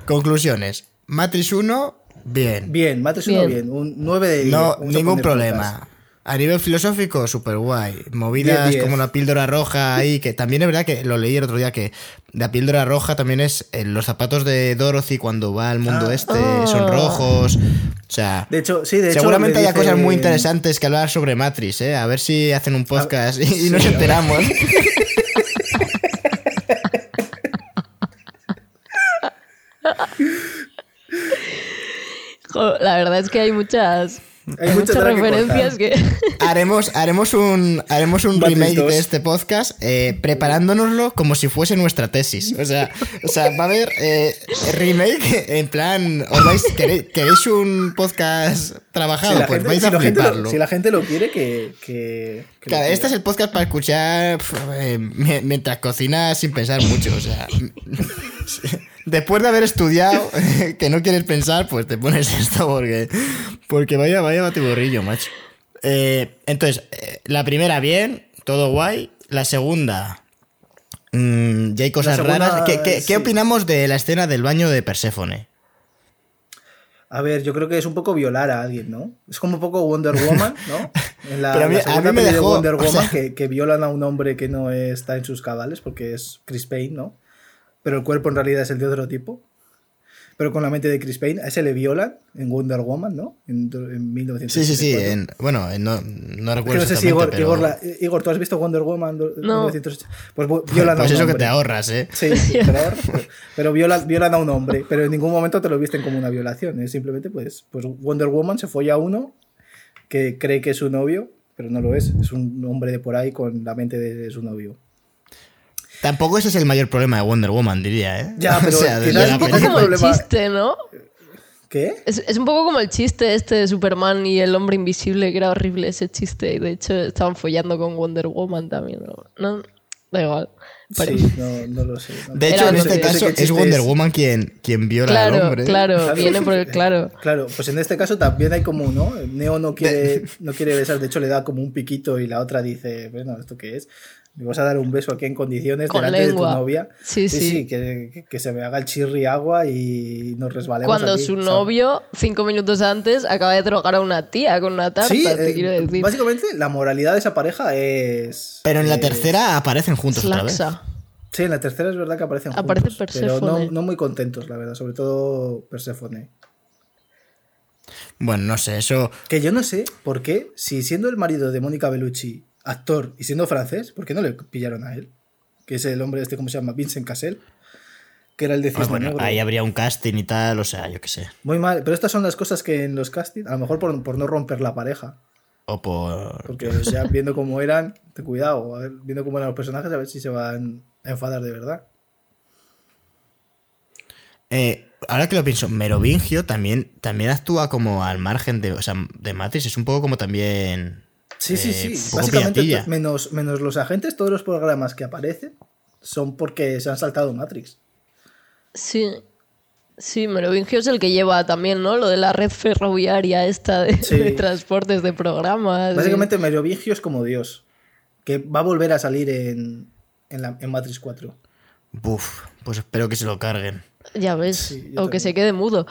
conclusiones. Matrix 1, bien. Bien, Matrix 1 Bien. bien, un 9 de 10. No, ningún problema. A nivel filosófico, súper guay. Movidas como la píldora roja ahí, que también es verdad que lo leí el otro día que la píldora roja también es eh, los zapatos de Dorothy cuando va al mundo Ah. este, son rojos. O sea, De hecho, sí, de hecho seguramente haya dice- cosas muy interesantes que hablar sobre Matrix, ¿eh? A ver si hacen un podcast y, y nos sí, enteramos. Jo, la verdad es que hay muchas, Hay hay mucho muchas que referencias que... haremos, haremos un, haremos un remake 2. de este podcast eh, preparándonoslo como si fuese nuestra tesis. O sea, o sea va a haber eh, remake en plan, ¿os vais, queréis, queréis un podcast trabajado? Si pues gente, vais si a lo- fliparlo. si la gente lo quiere, que. que, Claro, este es el podcast para escuchar pf, eh, mi- mientras cocinas sin pensar mucho. O sea, después de haber estudiado, que no quieres pensar, pues te pones esto porque, porque vaya, vaya batiborrillo, macho. Eh, entonces, eh, la primera bien, todo guay. La segunda, mm, ya hay cosas segunda, raras. ¿Qué, qué- qué sí. opinamos de la escena del baño de Perséfone? A ver, yo creo que es un poco violar a alguien, ¿no? Es como un poco Wonder Woman, ¿no? En la, Pero a mí- la a segunda mí me de dejó, Wonder o Woman sea- que, que violan a un hombre que no está en sus cabales porque es Chris Payne, ¿no? Pero el cuerpo en realidad es el de otro tipo. Pero con la mente de Chris Payne, a ese le violan en Wonder Woman, ¿no? En, en Sí, 1964. sí, sí. en- bueno, en- no, no Que recuerdo no sé si Igor, pero- Igor, la- Igor, ¿tú has visto Wonder Woman? No. 1980? Pues violan a Pues un eso que hombre. te ahorras, ¿eh? Sí, sí, te lo ahorras, pero, pero violan, violan a un hombre, pero en ningún momento te lo visten como una violación. Es simplemente, pues, pues Wonder Woman se folla a uno que cree que es su novio, pero no lo es. Es un hombre de por ahí con la mente de su novio. Tampoco ese es el mayor problema de Wonder Woman, diría, ¿eh? Ya, pero o sea, Es un poco como el chiste, ¿no? ¿Qué? Es, es un poco como el chiste este de Superman y el hombre invisible, que era horrible ese chiste. Y de hecho estaban follando con Wonder Woman también. No, No, da igual. Pero- Sí, no, no lo sé. no- De Era hecho, en no este sé- no sé caso es Wonder es. Woman quien, quien viola al Claro, hombre. claro, viene por el claro. Claro, pues en este caso también hay como, ¿no? Neo no quiere, no quiere besar, de hecho le da como un piquito y la otra dice, bueno, ¿esto qué es? Le vas a dar un beso aquí en condiciones Con delante lengua. de tu novia. Sí, sí. que, que- que se me haga el chirri agua y nos resbalemos. Cuando aquí, su ¿sabes? novio, cinco minutos antes, acaba de drogar a una tía con una tarta, Sí, te eh, quiero decir. básicamente la moralidad de esa pareja es. Pero en la es- tercera aparecen juntos Es otra vez. Sí, en la tercera es verdad que aparecen Aparece juntos, pero no, no muy contentos, la verdad, sobre todo Perséfone. Bueno, no sé, eso. Que yo no sé por qué, si siendo el marido de Mónica Bellucci, actor y siendo francés, ¿por qué no le pillaron a él? Que es el hombre este, ¿cómo se llama? Vincent Cassel, que era el de Ah, Cisne bueno, Negro. ahí habría un casting y tal, o sea, yo qué sé. Muy mal, pero estas son las cosas que en los castings, a lo mejor por, por no romper la pareja, O por. porque ya viendo cómo eran, ten cuidado, a ver, viendo cómo eran los personajes, a ver si se van a enfadar de verdad. Eh, ahora que lo pienso, Merovingio también, también actúa como al margen de, o sea, de Matrix, es un poco como también. Sí, sí, eh, sí. poco Básicamente, piratilla. menos, menos los agentes, todos los programas que aparecen son porque se han saltado Matrix. Sí. Sí, Merovingio es el que lleva también, ¿no? Lo de la red ferroviaria esta de, Sí. de transportes de programas. y- Básicamente, Merovingio es como Dios, que va a volver a salir en, en, la- en Matrix 4. Buf, pues espero que se lo carguen. Ya ves. Sí, o que se quede mudo.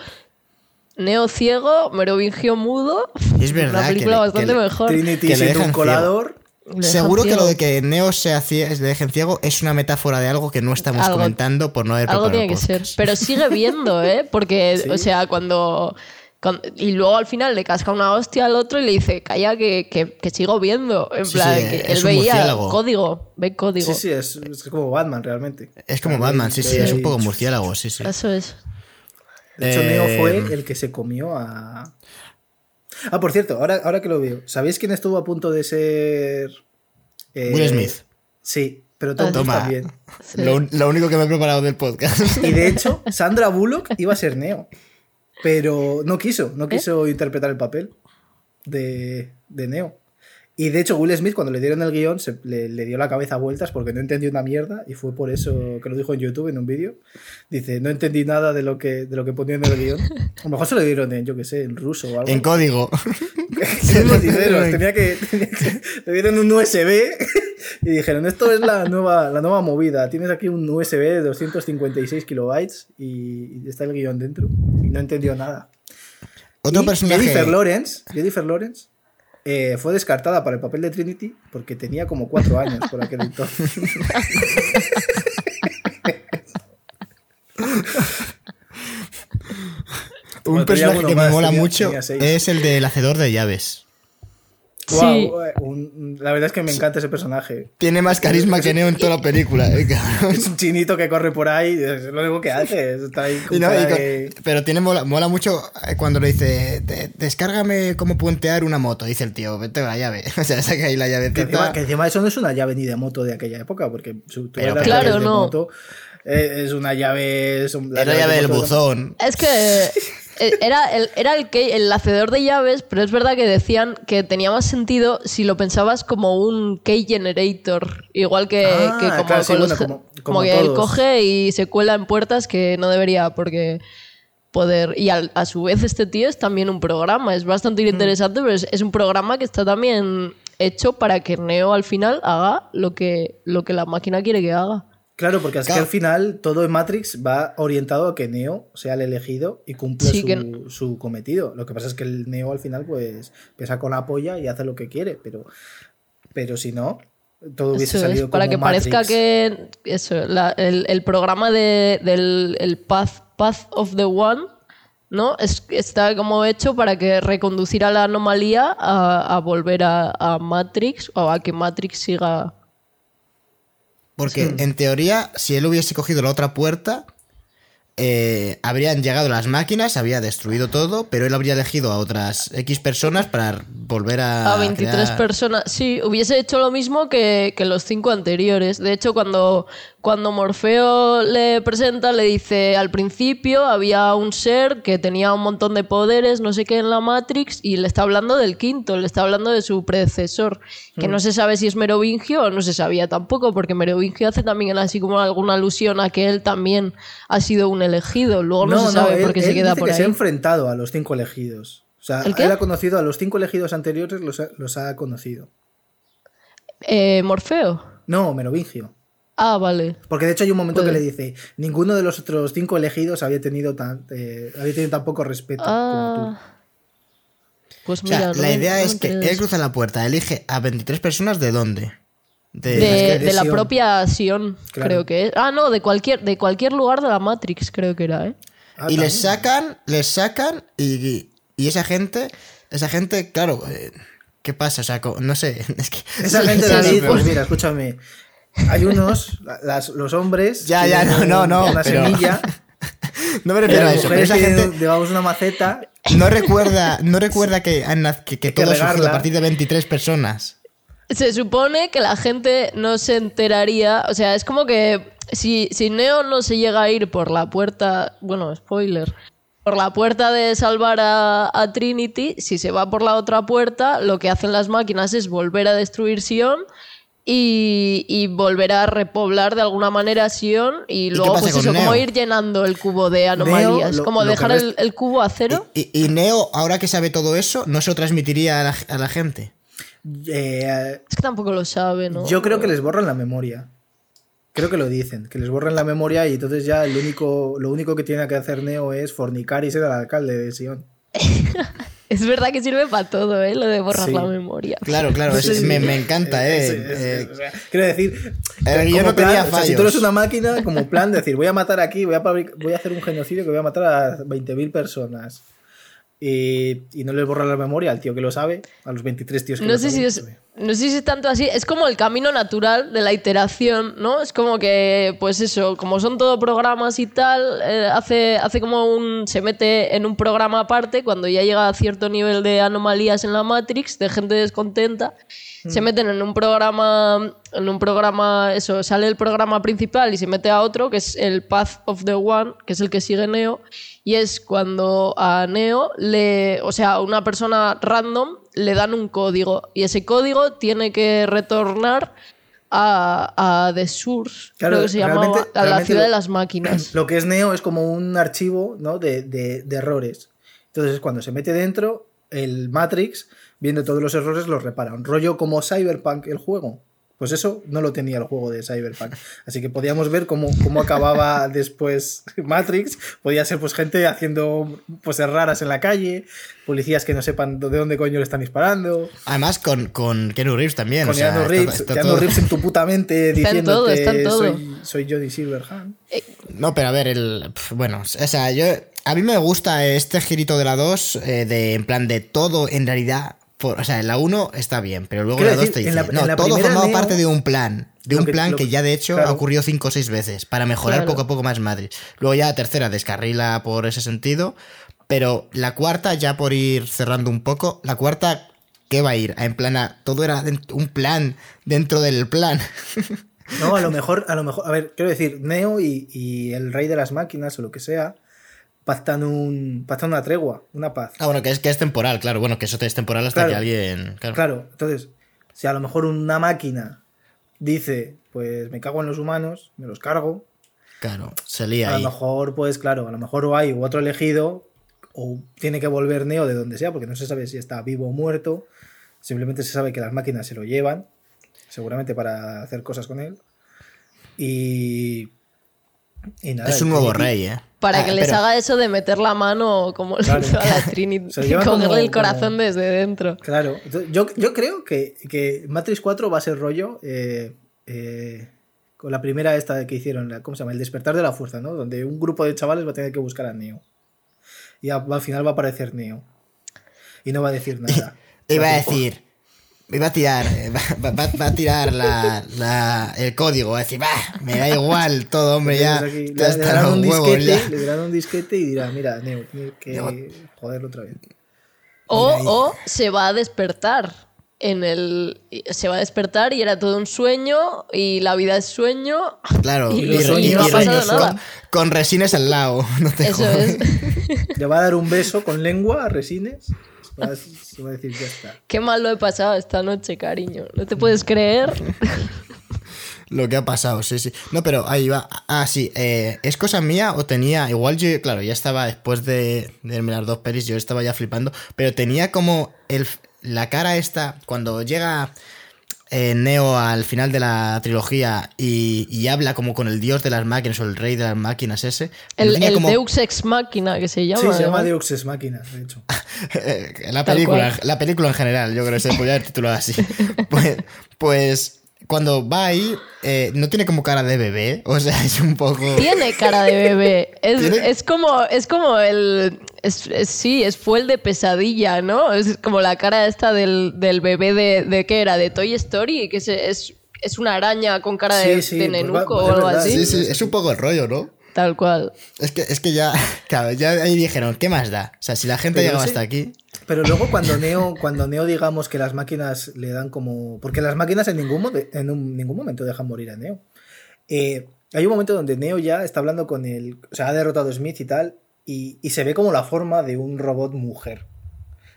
Neo ciego, Merovingio mudo. Es verdad Una que película le- bastante que le- mejor. Trinity Que le un colador. Le Seguro que ciego. lo de que Neo sea cie- le dejen ciego es una metáfora de algo que no estamos Algo- comentando por no haber Algo preparado tiene que ser. Pero sigue viendo, ¿eh? Porque, Sí. o sea, cuando, cuando- Y luego al final le casca una hostia al otro y le dice, calla, que, que, que sigo viendo. En Sí, plan, sí, que es él un veía murciélago. código. Ve código. Sí, sí, es, es como Batman realmente. Es como Batman, sí, sí, es un poco murciélago, sí, sí. Eso es. De hecho, Eh, Neo fue el que se comió a. Ah, por cierto, ahora, ahora que lo veo, ¿sabéis quién estuvo a punto de ser. eh, Will Smith. Sí, pero Tom Toma. también. Sí. Lo, lo único que me he preparado del podcast. Y de hecho, Sandra Bullock iba a ser Neo. Pero no quiso, no quiso interpretar el papel de, de Neo. Y de hecho, Will Smith, cuando le dieron el guion, se, le, le dio la cabeza vueltas porque no entendió una mierda. Y fue por eso que lo dijo en YouTube, en un vídeo. Dice: No entendí nada de lo que, de lo que ponía en el guion. A lo mejor se lo dieron en, yo qué sé, en ruso o algo. en código. Siendo sinceros, tenía que, tenía que- Le dieron un USB y dijeron: Esto es la nueva, la nueva movida. Tienes aquí un USB de 256 kilobytes y, y está el guion dentro. Y no entendió nada. Otro Y personaje. Jennifer Lawrence, Jennifer Lawrence eh, fue descartada para el papel de Trinity porque tenía como cuatro años por aquel entonces. Un personaje que me mola mucho es el del hacedor de llaves. Sí. Eh, un- la verdad es que me encanta ese personaje. Tiene más carisma que Neo en toda la película, eh. Es un chinito que corre por ahí, es lo único que hace. Está ahí con Y no, cara y con- de- pero tiene mola, mola mucho eh, cuando le dice, "De- descárgame cómo puentear una moto, dice el tío, vete a la llave. O sea, saca ahí la llave. Que encima, que encima eso no es una llave ni de moto de aquella época, porque su, tú Pero- las Claro, no. moto, eh, es una llave. Es un- Es la llave del buzón. Es que era el, era el, que, el hacedor de llaves, pero es verdad que decían que tenía más sentido si lo pensabas como un key generator. Igual que, Ah, que como, claro, sí, con los bueno, ge- como- como como que él coge y se cuela en puertas que no debería, porque poder. Y al- a su vez, este tío es también un programa. Es bastante Mm. interesante, pero es, es un programa que está también hecho para que Neo al final haga lo que, lo que la máquina quiere que haga. Claro, porque es que Claro. al final todo en Matrix va orientado a que Neo sea el elegido y cumple Sí, su, que- su cometido. Lo que pasa es que el Neo al final, pues, pesa con la polla y hace lo que quiere, pero, pero si no, todo hubiese Eso es, salido para como que Matrix. parezca que eso, la- el, el programa de, del el Path, Path of the One, ¿no? Es, está como hecho para que reconducir a la anomalía a, a volver a, a Matrix o a que Matrix siga. Porque en teoría, si él hubiese cogido la otra puerta, eh, habrían llegado las máquinas, había destruido todo, pero él habría elegido a otras X personas para volver a. A 23 crear- personas. Sí, hubiese hecho lo mismo que, que los cinco anteriores. De hecho, cuando, cuando Morfeo le presenta, le dice al principio había un ser que tenía un montón de poderes, no sé qué, en la Matrix, y le está hablando del quinto, le está hablando de su predecesor, que no se sabe si es Merovingio o no se sabía tampoco, porque Merovingio hace también así como alguna alusión a que él también ha sido un elegido. Luego no, se sabe él- por qué se queda dice por que ahí. se ha enfrentado a los cinco elegidos. O sea, ¿El él ha conocido a los cinco elegidos anteriores, los ha, los ha conocido. Eh, Morfeo. No, Merovingio. Ah, vale. Porque de hecho hay un momento Puede. que le dice, ninguno de los otros cinco elegidos había tenido tan, eh, había tenido tan poco respeto como Ah. Pues O sea, mira, no la idea no es que de él cruza la puerta, elige a 23 personas de dónde. De, de, de de la Sion. propia Sion, Claro. creo que es. Ah, no, de cualquier, de cualquier lugar de la Matrix, creo que era, ¿eh? tú. Ah, y les sacan, les sacan y, y esa gente, esa gente, claro, eh, ¿qué pasa? O sea, no sé, es que... Esa gente, Sí, sí, David, sí. pues mira, escúchame. Hay unos, las- los hombres. Ya, ya, no, no, no, Una pero- semilla. No me refiero a eso, pero mujeres esa gente digamos, una maceta. no recuerda, no recuerda que, que, que que todo regarla. a partir de 23 personas. Se supone que la gente no se enteraría. O sea, es como que si, si Neo no se llega a ir por la puerta. Bueno, spoiler. Por la puerta de salvar a, a Trinity, si se va por la otra puerta, lo que hacen las máquinas es volver a destruir Sion y, y volver a repoblar de alguna manera Sion y luego, pues como ir llenando el cubo de anomalías. lo- como lo dejar el, el cubo a cero. Y, y Neo, ahora que sabe todo eso, no se lo transmitiría a la, a la gente. eh, Es que tampoco lo sabe, ¿no? Yo creo que les borran la memoria. Creo que lo dicen, que les borran la memoria y entonces ya el único, lo único que tiene que hacer Neo es fornicar y ser el alcalde de Sion. Es verdad que sirve para todo, ¿eh? Lo de borrar Sí. la memoria. Claro, claro, es- me, me encanta, ¿eh? Eh, o sea, quiero decir, guion no plan, tenía o sea, si tú fallos. eres una máquina, como plan de decir, voy a matar aquí, voy a, voy a hacer un genocidio que voy a matar a 20.000 personas. Y, y no le borra la memoria al tío que lo sabe, a los 23 tíos que No lo sé, si saben. es, no sé si es tanto así. Es como el camino natural de la iteración, ¿no? Es como que, pues eso, como son todo programas y tal, eh, hace, hace como un. se mete en un programa aparte cuando ya llega a cierto nivel de anomalías en la Matrix, de gente descontenta. Se meten en un programa. En un programa. Eso, sale el programa principal y se mete a otro, que es el Path of the One, que es el que sigue Neo. Y es cuando a Neo le. O sea, a una persona random le dan un código. Y ese código tiene que retornar a, a The Source, Claro, creo que se llamaba, a la ciudad lo- de las máquinas. Lo que es Neo es como un archivo ¿no? de, de- de errores. Entonces, cuando se mete dentro, el Matrix, viendo todos los errores, los repara. Un rollo como Cyberpunk, el juego. Pues eso no lo tenía el juego de Cyberpunk. Así que podíamos ver cómo, cómo acababa después Matrix. Podía ser pues gente haciendo poses raras en la calle, policías que no sepan de dónde coño le están disparando. Además, con, con Keanu Reeves también. Con o sea, Keanu Reeves, está Keanu todo- Reeves en tu puta mente en todo. soy, soy Jody Silverhand. No, pero a ver, el. Bueno, o sea, yo. A mí me gusta este girito de la 2, eh, de en plan de todo en realidad. Por- o sea, en la 1 está bien, pero luego en la 2 te dice. la- no, todo formaba Neo- parte de un plan. De un que- plan que ya de hecho claro. ha ocurrido 5 o 6 veces. Para mejorar Claro. poco a poco más Matrix. Luego ya la tercera descarrila por ese sentido. Pero la cuarta, ya por ir cerrando un poco, la cuarta, ¿qué va a ir? En plan, a- todo era un plan dentro del plan. No, a lo mejor, a lo mejor, a ver, quiero decir, Neo y, y el rey de las máquinas o lo que sea, pactan un pactan una tregua, una paz. Ah, bueno, que es, que es temporal, claro. Bueno, que eso es temporal hasta Claro. que alguien. Claro. Claro, entonces, si a lo mejor una máquina dice, pues me cago en los humanos, me los cargo, Claro, se lía a ahí. lo mejor, pues claro, a lo mejor o hay otro elegido, o tiene que volver Neo de donde sea, porque no se sabe si está vivo o muerto, simplemente se sabe que las máquinas se lo llevan, seguramente para hacer cosas con él. Y. y nada, Es un nuevo rey, ¿eh? Para Ah, que les pero- haga eso de meter la mano como Claro. le hizo a la Trinity cogerle como- el corazón como- desde dentro. Claro, yo, yo creo que, que Matrix 4 va a ser rollo eh, eh, con la primera esta que hicieron, la- ¿cómo se llama? El despertar de la fuerza, ¿no? Donde un grupo de chavales va a tener que buscar a Neo. Y a- al final va a aparecer Neo. Y no va a decir nada. Iba a decir, decir. Iba a tirar. eh, Va, va- va a tirar la, la- el código. Va a decir, bah, me da igual todo, hombre, ya. Aquí le, darán un disquete, ya. le darán un disquete y dirá, mira, Neo, tienes que Neo. joderlo otra vez. O, o se va a despertar en el se va a despertar y era todo un sueño y la vida es sueño. Claro, Y y, sueños no ha pasado con- nada. con resines al lado. No te Eso jodas. es. Le va a dar un beso con lengua a Resines. Va a, se va a decir, ya está. Qué mal lo he pasado esta noche, cariño. No te puedes creer. Lo que ha pasado, sí, sí. No, pero ahí va. Ah, sí. eh, ¿Es cosa mía o tenía. Igual yo, claro, ya estaba después de, de las dos pelis, yo estaba ya flipando. Pero tenía como el, la cara esta. Cuando llega eh, Neo al final de la trilogía y, y habla como con el dios de las máquinas o el rey de las máquinas ese. ¿no El, el como- Deus Ex Machina que se llama. Sí, se llama. Deux Ex Machina, de hecho. Eh, la película, la película en general, yo creo que se podría haber titulado así. Pues, pues cuando va ahí, eh, no tiene como cara de bebé, o sea, es un poco... Tiene cara de bebé. Es, es como, es como el. Es, es- sí, es, fue el de pesadilla, ¿no? Es como la cara esta del, del bebé de, de. ¿Qué era? De Toy Story, que es, es, es una araña con cara de, Sí, pues nenuco va- o algo verdad, así. Sí, sí, es un poco el rollo, ¿no? Tal cual. Es que, es que ya, claro, ya ahí dijeron, ¿qué más da? O sea, si la gente Pero llegaba sí. hasta aquí... Pero luego cuando Neo, cuando Neo digamos que las máquinas le dan como... Porque las máquinas en ningún, en ningún momento dejan morir a Neo. Eh, hay un momento donde Neo ya está hablando con el... O sea, ha derrotado a Smith y tal, y, y se ve como la forma de un robot mujer.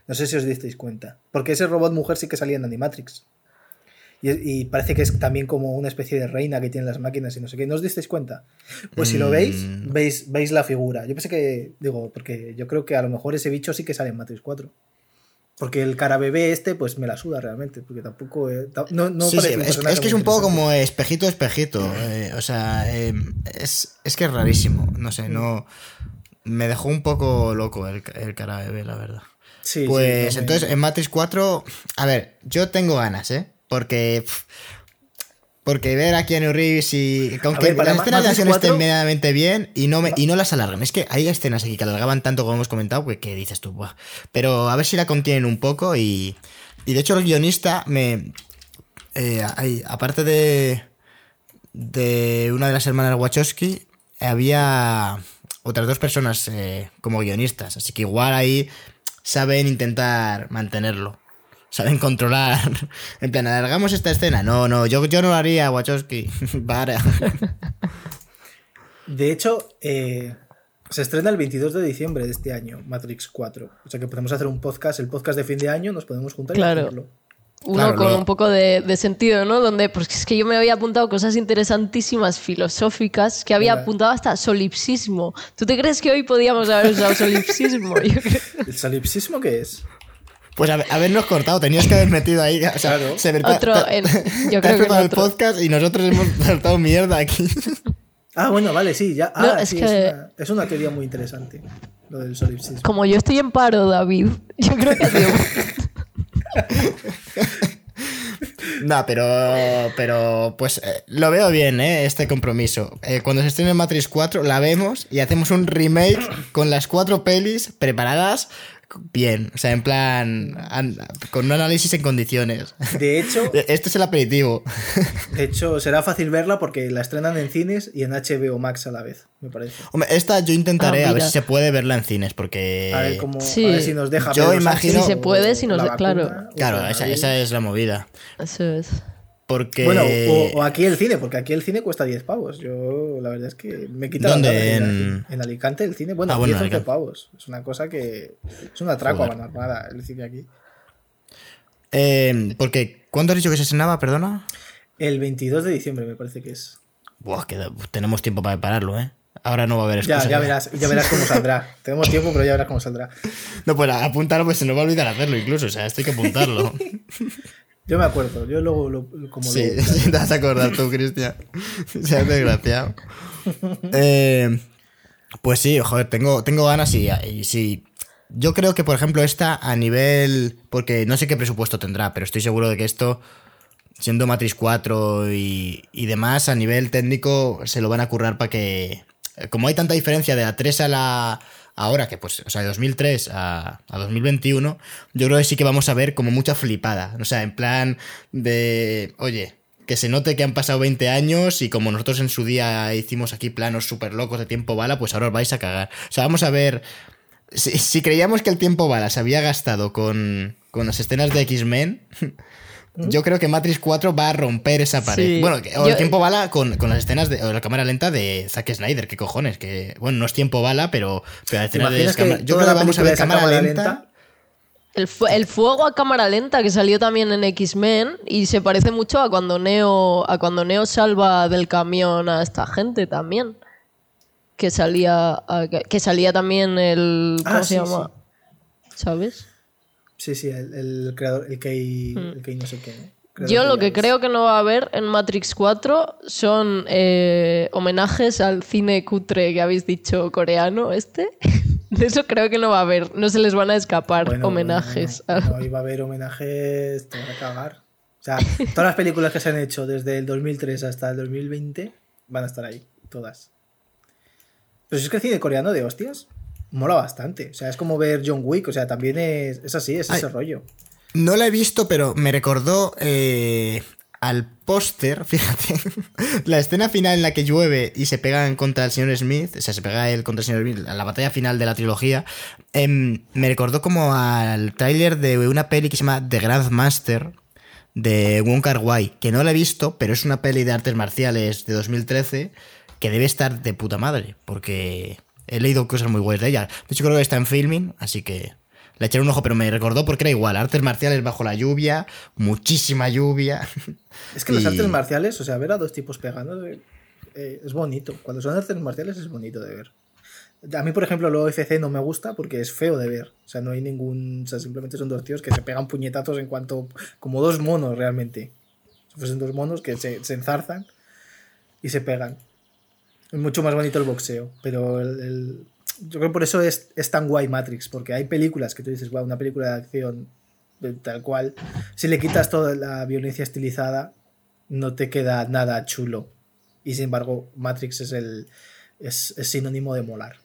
No sé si os disteis cuenta. Porque ese robot mujer sí que salía en Animatrix. Y, y parece que es también como una especie de reina que tienen las máquinas y no sé qué. ¿No os disteis cuenta? Pues si lo veis, Mm. veis, veis la figura. Yo pensé que, digo, porque yo creo que a lo mejor ese bicho sí que sale en Matrix 4. Porque el cara bebé este, pues me la suda realmente. Porque tampoco. eh, no, no Sí, sí, es, es que es un poco como espejito, espejito. eh, o sea, eh, es, es que es rarísimo. No sé, no. Me dejó un poco loco el, el cara bebé, la verdad. Sí, Pues entonces en Matrix 4, a ver, yo tengo ganas, ¿eh? Porque. Porque ver a Keanu Reeves y. Aunque ver, para las escenas de acción 4 estén medianamente bien y no, me, y no las alargan. Es que hay escenas aquí que alargaban tanto como hemos comentado que, que dices tú, Buah. Pero a ver si la contienen un poco y. Y de hecho el guionista me. eh, hay- aparte de. De una de las hermanas Wachowski, había otras dos personas eh, como guionistas. Así que igual ahí saben intentar mantenerlo. Saben controlar. En plan, alargamos esta escena. No, no, yo, yo no lo haría, Wachowski. Para. De hecho, eh, se estrena el 22 de diciembre de este año, Matrix 4. O sea que podemos hacer un podcast, el podcast de fin de año, nos podemos juntar y Claro. hacerlo. Uno Claro, con lo- un poco de, de sentido, ¿no? Donde, pues es que yo me había apuntado cosas interesantísimas filosóficas, que había apuntado hasta solipsismo. ¿Tú te crees que hoy podíamos haber usado solipsismo? ¿El solipsismo qué es? Pues haber- habernos cortado, tenías que haber metido ahí. O sea, Claro. se Otro te yo has creo que el otro. podcast y nosotros hemos soltado mierda aquí. Ah, bueno, vale, sí, ya. No, Ah, es sí, que- es, una, es una teoría muy interesante, lo del solipsismo. Como yo estoy en paro, David, yo creo que sido- No, pero, pero pues eh, lo veo bien, ¿eh? Este compromiso. Eh, cuando se estrene Matrix 4, la vemos y hacemos un remake con las cuatro pelis preparadas bien. O sea, en plan, an- con un análisis en condiciones. De hecho, Este es el aperitivo. de hecho, será fácil verla porque la estrenan en cines y en HBO Max a la vez, me parece. Hombre, esta yo intentaré Ah, a ver si se puede verla en cines, porque... A ver, cómo, Sí. a ver si nos deja. Yo imagino- Si se puede, si nos claro. Claro, esa, esa es la movida. Eso es. Porque... Bueno, o, o aquí el cine, porque aquí el cine cuesta 10 pavos. Yo, la verdad es que me quita ¿Dónde? En- Alicante el cine, bueno, Ah, bueno, 10 11 Alicante. pavos. Es una cosa que. Es un atraco Joder. a mano armada el cine aquí. Eh, porque, ¿cuándo has dicho que se estrenaba, perdona? El 22 de diciembre me parece que es. Buah, que tenemos tiempo para prepararlo, ¿eh? Ahora no va a haber Ya, excusa. ya verás, ya verás cómo saldrá. Tenemos tiempo, pero ya verás cómo saldrá. No, pues apuntarlo, pues se nos va a olvidar hacerlo incluso. O sea, esto hay que apuntarlo. Yo me acuerdo, yo luego lo, como sí, lo- te vas a acordar tú, Cristian. Se has desgraciado. Eh, pues sí, joder, tengo, tengo ganas y, y sí. Yo creo que, por ejemplo, esta a nivel. Porque no sé qué presupuesto tendrá, pero estoy seguro de que esto, siendo Matrix 4 y, y demás, a nivel técnico se lo van a currar para que. Como hay tanta diferencia de la 3 a la. Ahora que, pues, o sea, de 2003 a, a 2021, yo creo que sí que vamos a ver como mucha flipada. O sea, en plan de. Oye, que se note que han pasado 20 años y como nosotros en su día hicimos aquí planos súper locos de tiempo bala, pues ahora os vais a cagar. O sea, vamos a ver. Si, si creíamos que el tiempo bala se había gastado con, con las escenas de X-Men, yo creo que Matrix 4 va a romper esa pared. Sí. Bueno, que- o el Yo- tiempo bala con, con las escenas de o la cámara lenta de Zack Snyder, qué cojones, que bueno, no es tiempo bala, pero, pero las ¿Te escenas de que yo creo que la vamos a ver cámara, cámara lenta. lenta? El, fu- el fuego a cámara lenta que salió también en X-Men y se parece mucho a cuando Neo a cuando Neo salva del camión a esta gente también. Que salía a- que, que salía también el ¿cómo Ah, se sí, llama? ¿Sabes? Sí, sí, el, el creador, el que, el que no sé qué. ¿no? Yo lo que creo que no va a haber en Matrix 4 son eh, homenajes al cine cutre que habéis dicho coreano este. De eso creo que no va a haber. No se les van a escapar Bueno, homenajes. bueno, ahí va a haber homenajes, te van a cagar. O sea, todas las películas que se han hecho desde el 2003 hasta el 2020 van a estar ahí, todas. Pero si es que el cine coreano de hostias mola bastante. O sea, es como ver John Wick, o sea, también es, es así, es ese rollo. No la he visto, pero me recordó eh, al póster, fíjate, la escena final en la que llueve y se pegan contra el señor Smith, o sea, se pega él contra el señor Smith, la batalla final de la trilogía, em, me recordó como al tráiler de una peli que se llama The Grandmaster de Wong Kar Wai, que no la he visto, pero es una peli de artes marciales de 2013 que debe estar de puta madre, porque he leído cosas muy buenas de ella. De hecho, creo que está en filming, así que le echaré un ojo, pero me recordó porque era igual, artes marciales bajo la lluvia, muchísima lluvia. Es que los Y- artes marciales, o sea, ver a dos tipos pegando eh, es bonito. Cuando son artes marciales es bonito de ver. A mí, por ejemplo, el OFC no me gusta porque es feo de ver. O sea, no hay ningún. O sea, simplemente son dos tíos que se pegan puñetazos en cuanto. como dos monos realmente. Si fuesen dos monos que se, se enzarzan y se pegan. Es mucho más bonito el boxeo. Pero el, el- yo creo que por eso es, es tan guay Matrix. Porque hay películas que tú dices, wow, una película de acción de tal cual. Si le quitas toda la violencia estilizada, no te queda nada chulo. Y sin embargo, Matrix es el. es, es sinónimo de molar.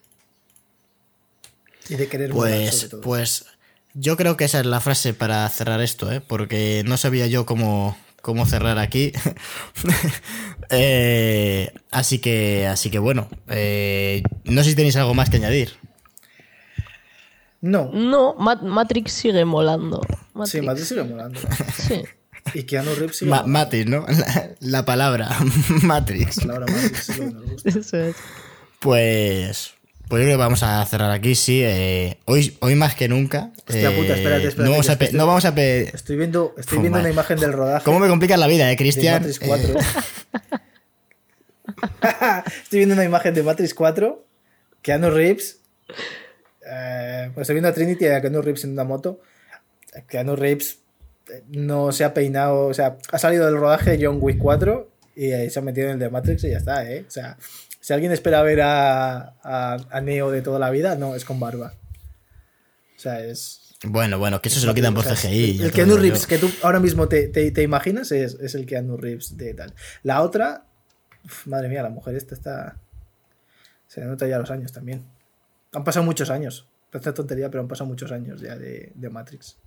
Y de querer molar, Pues, sobre todo. pues yo creo que esa es la frase para cerrar esto, ¿eh? porque no sabía yo cómo, cómo cerrar aquí. Eh, así que, así que bueno, eh, no sé si tenéis algo más que añadir. No, No, Ma- Matrix sigue molando. Matrix. sí, Matrix sigue molando. Sí. Y Keanu Reeves sigue Ma- molando. Matrix, ¿no? La, la palabra, Matrix. La palabra Matrix es lo que nos gusta. Eso es. Pues, pues yo creo que vamos a cerrar aquí, sí. eh, hoy, hoy más que nunca. Hostia eh, puta, espérate, espérate, no, vamos a pe- estoy- no vamos a pe- Estoy viendo, estoy viendo una imagen del rodaje ¿Cómo me complicas la vida, eh, Cristian? Matrix Eh, 4. estoy viendo una imagen de Matrix 4. Keanu Reeves. eh, pues estoy viendo a Trinity y a Keanu Reeves en una moto. Keanu Reeves eh, no se ha peinado, o sea, ha salido del rodaje de John Wick 4 y eh, se ha metido en el de Matrix y ya está, ¿eh? O sea, si alguien espera ver a, a, a Neo de toda la vida, no, es con barba. O sea, es... Bueno, bueno, que eso se lo quitan por CGI. El, te Keanu Reeves que tú ahora mismo te, te- te imaginas es, es el Keanu Reeves de tal. La otra, uf, madre mía, la mujer esta está... Se le nota ya los años también. Han pasado muchos años. Parece tontería, pero han pasado muchos años ya de, de Matrix.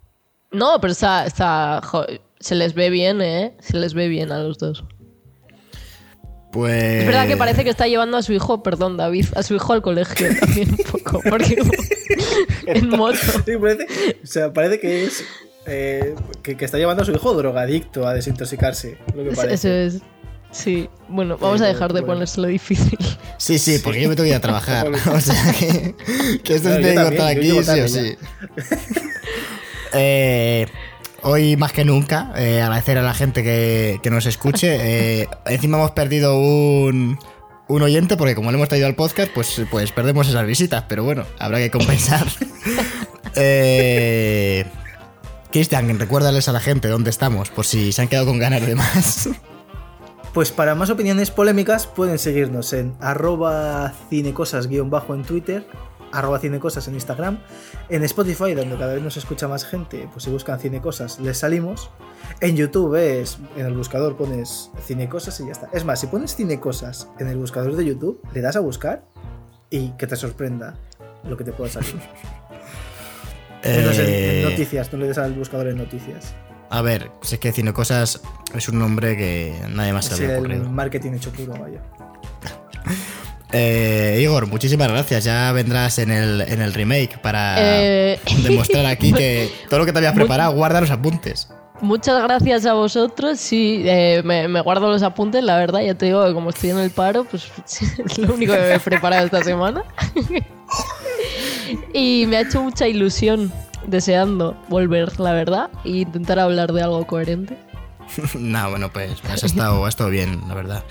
No, pero está, está jo- se les ve bien, ¿eh? Se les ve bien a los dos. Pues. Es verdad que parece que está llevando a su hijo, perdón, David, a su hijo al colegio también un poco, porque en moto. Sí, parece, o sea, parece que es... eh, que, que está llevando a su hijo drogadicto a desintoxicarse. Lo que Eso es. Sí, bueno, vamos a dejar de bueno. ponérselo difícil. Sí, sí, porque yo me tengo que ir a trabajar. o sea que, que esto Claro, se tiene que cortar aquí, sí o sí. Eh, hoy más que nunca, eh, agradecer a la gente que, que nos escuche. Eh, encima hemos perdido un, un oyente porque como lo hemos traído al podcast, pues, pues perdemos esas visitas, pero bueno, habrá que compensar. eh, Cristian, recuérdales a la gente dónde estamos, por si se han quedado con ganas de más. Pues para más opiniones polémicas pueden seguirnos en arroba cinecosas-bajo en Twitter, arroba cinecosas en Instagram, en Spotify, donde cada vez nos escucha más gente, pues si buscan cinecosas les salimos. En YouTube es, en el buscador pones cinecosas y ya está. Es más, si pones cinecosas en el buscador de YouTube, le das a buscar y que te sorprenda lo que te pueda salir. Menos en, en Eh, noticias, no le des al buscador en noticias. a ver, si es que Cine Cosas es un nombre que nadie más se Es le había el ocurrido. marketing hecho puro, vaya. Eh, Igor, muchísimas gracias. Ya vendrás en el, en el remake para Eh, demostrar aquí que todo lo que te habías preparado, guarda los apuntes. Muchas gracias a vosotros. Sí, eh, me, me guardo los apuntes, la verdad. Ya te digo que como estoy en el paro, pues es lo único que me he preparado esta semana. y me ha hecho mucha ilusión, deseando volver, la verdad, e intentar hablar de algo coherente. no, bueno, pues has estado, ha estado bien, la verdad.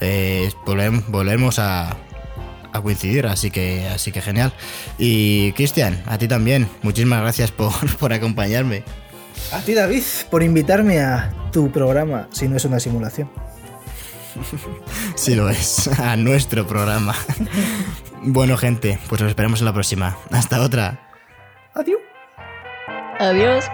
Eh, volvem- volvemos a, a coincidir, así que, así que genial. Y Cristian, a ti también, muchísimas gracias por, por acompañarme. A ti, David, por invitarme a tu programa, si no es una simulación. Si lo es, a nuestro programa. Bueno, gente, pues nos esperamos en la próxima. Hasta otra. Adiós. Adiós.